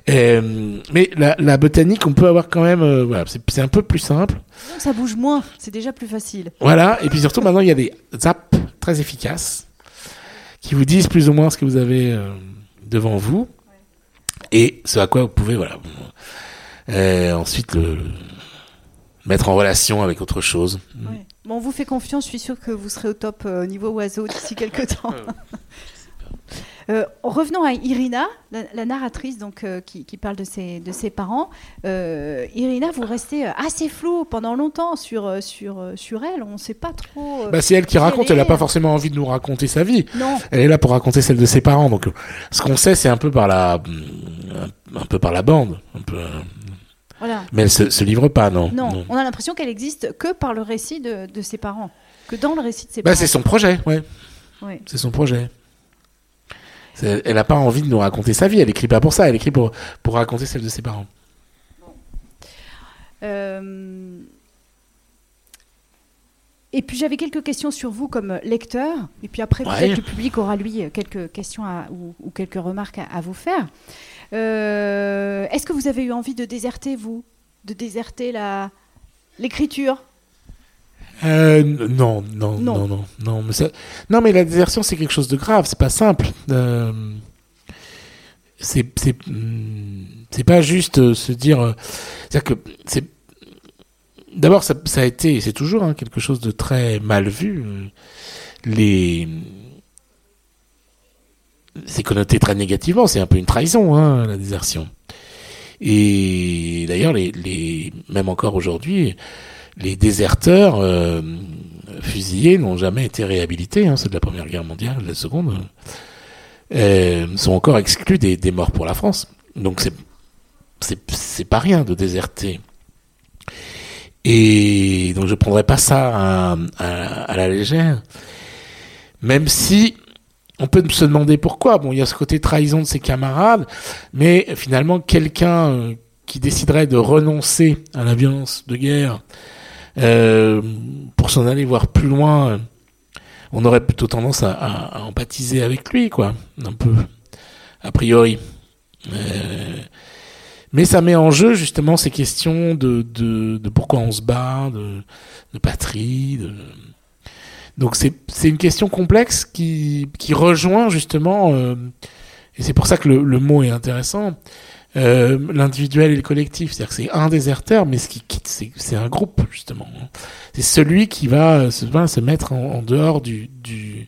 Euh, mais la, la botanique, on peut avoir quand même, euh, voilà, c'est un peu plus simple. Ça bouge moins, c'est déjà plus facile. Voilà, et puis surtout maintenant il y a des apps très efficaces qui vous disent plus ou moins ce que vous avez euh, devant vous et ce à quoi vous pouvez, voilà, euh, ensuite le mettre en relation avec autre chose. Ouais. Bon, on vous fait confiance, je suis sûre que vous serez au top euh, au niveau oiseau d'ici quelques temps. Euh, revenons à Irina, la, la narratrice donc, euh, qui, qui parle de ses, de ses parents. Irina, vous restez assez flou pendant longtemps sur, sur, sur elle. On ne sait pas trop. Bah, c'est elle qui raconte, elle n'a pas forcément envie de nous raconter sa vie. Non, Elle est là pour raconter celle de ses parents. Donc, ce qu'on sait, c'est un peu par la, un, un peu par la bande, un peu. Voilà. Mais elle se, se livre pas, non. Non, on a l'impression qu'elle existe que par le récit de, de ses parents, que dans le récit de ses Bah, parents. c'est son projet, ouais. Ouais. C'est son projet. Elle n'a pas envie de nous raconter sa vie. Elle écrit pas pour ça. Elle écrit pour, pour raconter celle de ses parents. Euh, Et puis j'avais quelques questions sur vous comme lecteur, et puis après Ouais. peut-être le public aura lui quelques questions à- ou, ou quelques remarques à, à vous faire. Euh, Est-ce que vous avez eu envie de déserter vous, de déserter la l'écriture? Euh, non, non, Non. non, non, non, mais ça- non, mais la désertion, c'est quelque chose de grave. C'est pas simple. Euh, c'est, c'est, c'est pas juste euh, se dire. c'est-à-dire que c'est. D'abord, ça, ça a été, c'est toujours hein, quelque chose de très mal vu. Les. C'est connoté très négativement. C'est un peu une trahison, hein, la désertion. Et d'ailleurs, les, même encore aujourd'hui, les déserteurs euh, fusillés n'ont jamais été réhabilités. Hein, ceux de la Première Guerre mondiale, de la Seconde, euh, sont encore exclus des, morts pour la France. Donc c'est c'est pas rien de déserter. Et donc je prendrais pas ça à la légère, même si on peut se demander pourquoi. Bon, il y a ce côté trahison de ses camarades, mais finalement quelqu'un euh, qui déciderait de renoncer à la violence de guerre euh, pour s'en aller voir plus loin, euh, on aurait plutôt tendance à, empathiser avec lui, quoi, un peu, a priori. Euh, mais ça met en jeu justement ces questions de, de, de pourquoi on se bat, de, de patrie. De... Donc c'est une question complexe qui, qui rejoint justement euh, et c'est pour ça que le, le, mot est intéressant, euh, l'individuel et le collectif. C'est-à-dire que c'est un déserteur, mais ce qui quitte, c'est un groupe, justement. C'est celui qui va se, va se mettre en, en dehors du, du,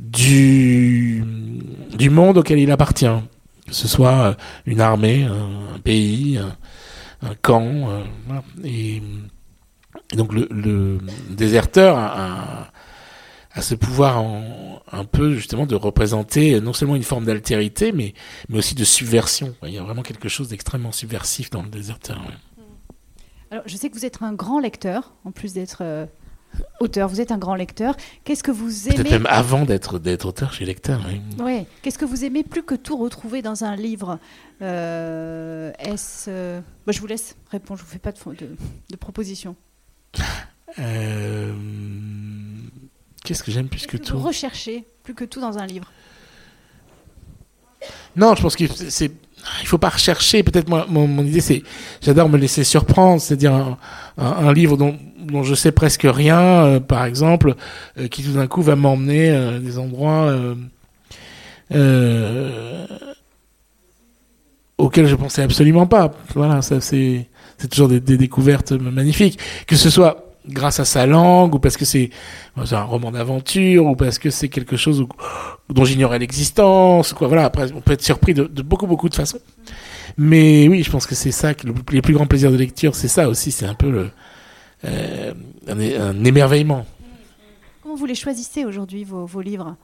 du, du monde auquel il appartient. Que ce soit une armée, un, pays, un, un camp. Euh, et, et, donc le, le déserteur a, a, ce pouvoir en, un peu justement de représenter non seulement une forme d'altérité, mais, mais aussi de subversion. Il y a vraiment quelque chose d'extrêmement subversif dans le déserteur. Ouais. Alors, je sais que vous êtes un grand lecteur, en plus d'être euh, auteur. Vous êtes un grand lecteur. Qu'est-ce que vous aimez Peut-être même avant d'être d'être auteur, je suis lecteur. Oui. Ouais. Qu'est-ce que vous aimez plus que tout retrouver dans un livre? Euh, Est-ce euh... bah, Je vous laisse répondre. Je vous fais pas de, de, de proposition. Euh... Qu'est-ce que j'aime plus que, que tout Rechercher plus que tout dans un livre. Non, je pense qu'il c'est il faut pas rechercher. Peut-être moi, mon, mon idée, c'est j'adore me laisser surprendre, c'est-à-dire un, un, un, livre dont, dont je sais presque rien, euh, par exemple, euh, qui tout d'un coup va m'emmener euh, des endroits auxquels je pensais absolument pas. Voilà, ça c'est c'est toujours des, des découvertes magnifiques. Que ce soit grâce à sa langue ou parce que c'est un roman d'aventure ou parce que c'est quelque chose où, dont j'ignorais l'existence quoi. Voilà après on peut être surpris de, de, beaucoup beaucoup de façons. Mais oui je pense que c'est ça que le, les plus grands plaisirs de lecture c'est ça aussi c'est un peu le euh, un, un, émerveillement. Comment vous les choisissez aujourd'hui vos, vos, livres?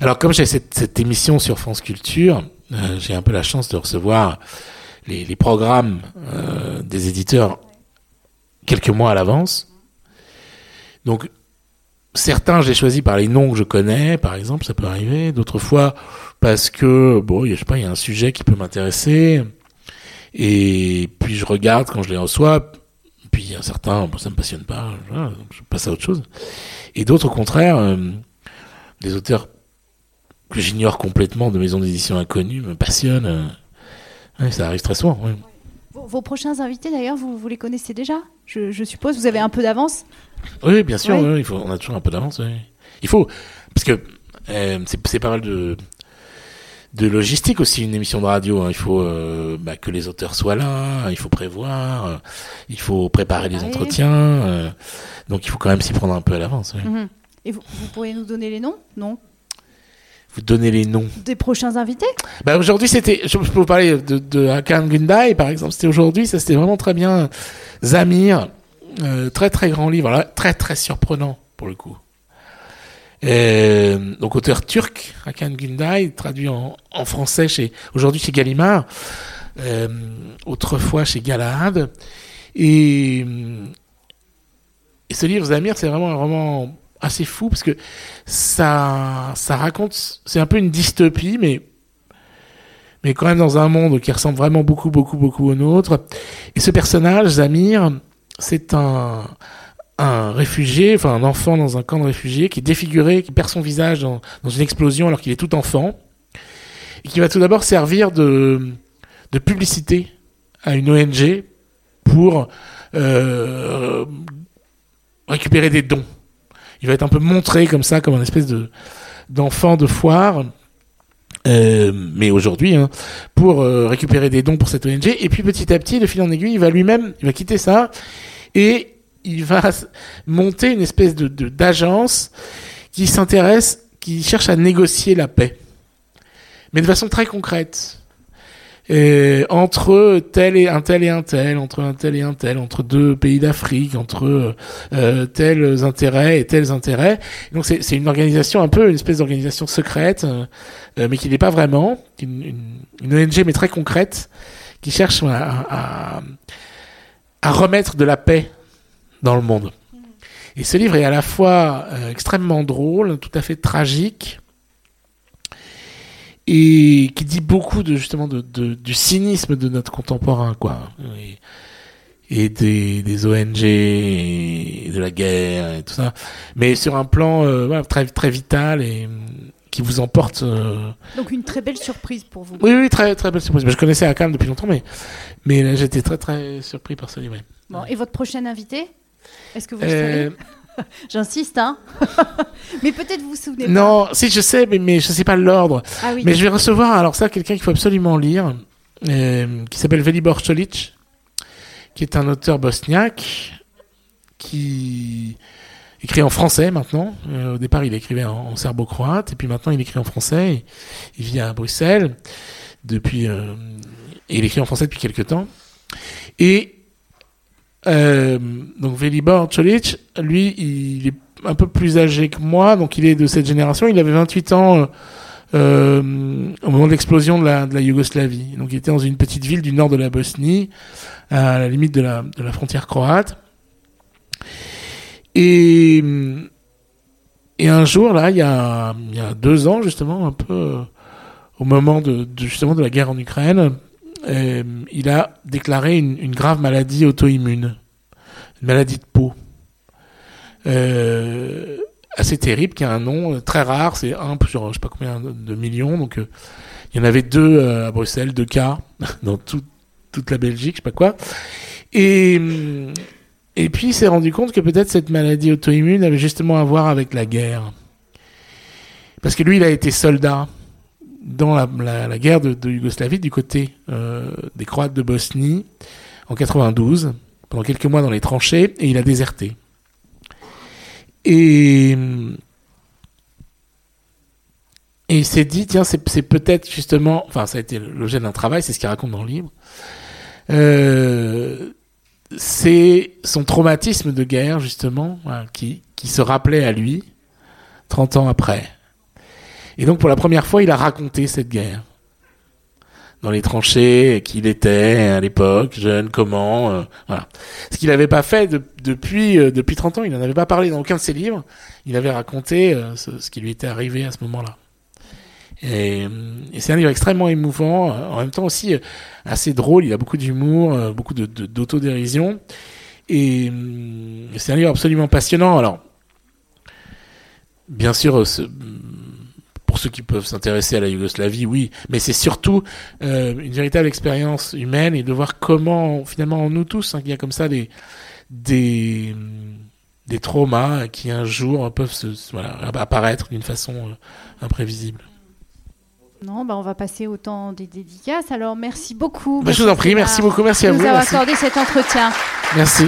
Alors comme j'ai cette, cette, émission sur France Culture euh, j'ai un peu la chance de recevoir les, les programmes euh, des éditeurs quelques mois à l'avance. Donc, certains, j'ai choisi par les noms que je connais, par exemple, ça peut arriver. D'autres fois, parce que, bon, je sais pas, il y a un sujet qui peut m'intéresser. Et puis, je regarde quand je les reçois. Puis, il y a certains, bon, ça me passionne pas. Je passe à autre chose. Et d'autres, au contraire, euh, des auteurs que j'ignore complètement de maisons d'édition inconnues me passionnent. Ça arrive très souvent. Vos, vos, prochains invités, d'ailleurs, vous, vous, les connaissez déjà je, je, suppose. Vous avez un peu d'avance Oui, bien sûr. Oui. Oui, il faut, on a toujours un peu d'avance. Il faut. Parce que euh, c'est pas mal de, de logistique aussi, une émission de radio. Hein. Il faut euh, bah, que les auteurs soient là, il faut prévoir, euh, il faut préparer les entretiens. Euh, donc il faut quand même s'y prendre un peu à l'avance. Oui. Mm -hmm. Et vous, vous pourriez nous donner les noms? Non? Vous donner les noms. Des prochains invités bah aujourd'hui c'était je, peux vous parler de, de Hakan Gundai par exemple. C'était aujourd'hui ça c'était vraiment très bien. Zamir euh, très très grand livre. Là, très très surprenant pour le coup. Et, donc auteur turc Hakan Gundai traduit en, en français chez aujourd'hui chez Gallimard euh, autrefois chez Galahad. Et, et ce livre Zamir c'est vraiment un roman assez fou parce que ça, ça raconte, c'est un peu une dystopie, mais, mais quand même dans un monde qui ressemble vraiment beaucoup, beaucoup, beaucoup au nôtre. Et ce personnage, Zamir, c'est un, un réfugié, enfin un enfant dans un camp de réfugiés qui est défiguré, qui perd son visage dans, dans une explosion alors qu'il est tout enfant, et qui va tout d'abord servir de, de publicité à une ONG pour euh, récupérer des dons il va être un peu montré comme ça, comme une espèce de d'enfant de foire. Euh, mais aujourd'hui, hein, pour euh, récupérer des dons pour cette ONG, et puis petit à petit, de fil en aiguille, il va lui-même, il va quitter ça, et il va monter une espèce de d'agence qui s'intéresse, qui cherche à négocier la paix, mais de façon très concrète. Entre tel et un tel et un tel, entre un tel et un tel, entre deux pays d'Afrique, entre euh, tels intérêts et tels intérêts. donc c'est, une organisation un peu une espèce d'organisation secrète, euh, mais qui n'est pas vraiment une, ONG mais très concrète qui cherche à, remettre de la paix dans le monde. Et ce livre est à la fois euh, extrêmement drôle, tout à fait tragique et qui dit beaucoup de justement de, de, du cynisme de notre contemporain quoi. Et, et des, des, ONG et de la guerre et tout ça. Mais sur un plan euh, très très vital et qui vous emporte euh... donc une très belle surprise pour vous. Oui oui très très belle surprise. Je connaissais Akam depuis longtemps mais mais j'étais très très surpris par ce livre bon et votre prochain invité est-ce que vous le euh... savez? J'insiste, hein. mais peut-être vous vous souvenez pas. Non, si je sais, mais, mais je ne sais pas l'ordre. Ah mais je vais recevoir, alors ça, quelqu'un qu'il faut absolument lire, euh, qui s'appelle Velibor Cholic, qui est un auteur bosniaque, qui écrit en français maintenant. Euh, au départ, il écrivait en, serbo-croate, et puis maintenant, il écrit en français. Il, vit à Bruxelles depuis, euh, et il écrit en français depuis quelques temps. Et euh, donc Velibor Cholic, lui, il est un peu plus âgé que moi, donc il est de cette génération. Il avait 28 ans euh, au moment de l'explosion de la, Yougoslavie. Donc il était dans une petite ville du nord de la Bosnie, à la limite de la, frontière croate. Et, un jour, là, il y, a, deux ans, justement, un peu au moment de, justement de la guerre en Ukraine, euh, il a déclaré une, grave maladie auto-immune, une maladie de peau. Euh, assez terrible, qui a un nom euh, très rare, c'est un sur je sais pas combien de millions, donc il y en avait deux à Bruxelles, deux cas dans tout, toute la Belgique, je sais pas quoi. Et, et puis il s'est rendu compte que peut-être cette maladie auto-immune avait justement à voir avec la guerre. Parce que lui, il a été soldat dans la, guerre de, Yougoslavie du côté euh, des Croates de Bosnie en 92, pendant quelques mois dans les tranchées, et il a déserté. Et, il s'est dit, tiens, c'est peut-être justement, enfin, ça a été l'objet d'un travail, c'est ce qu'il raconte dans le livre. Euh, c'est son traumatisme de guerre, justement, qui, qui se rappelait à lui 30 ans après. Et donc, pour la première fois, il a raconté cette guerre. Dans les tranchées, qui il était à l'époque, jeune, comment, euh, voilà. Ce qu'il n'avait pas fait depuis euh, depuis 30 ans, il n'en avait pas parlé dans aucun de ses livres. Il avait raconté euh, ce, qui lui était arrivé à ce moment-là. Et, c'est un livre extrêmement émouvant, en même temps aussi assez drôle. Il a beaucoup d'humour, beaucoup d'autodérision. Et c'est un livre absolument passionnant. Alors, bien sûr, ce, pour ceux qui peuvent s'intéresser à la Yougoslavie, oui, mais c'est surtout euh, une véritable expérience humaine et de voir comment, finalement, nous tous, hein, il y a comme ça des, des, des traumas qui un jour peuvent se, voilà, apparaître d'une façon euh, imprévisible. Non, bah on va passer au temps des dédicaces. Alors, merci beaucoup. Bah, je vous en prie, merci beaucoup, merci à vous. Nous avoir accordé cet entretien. Merci.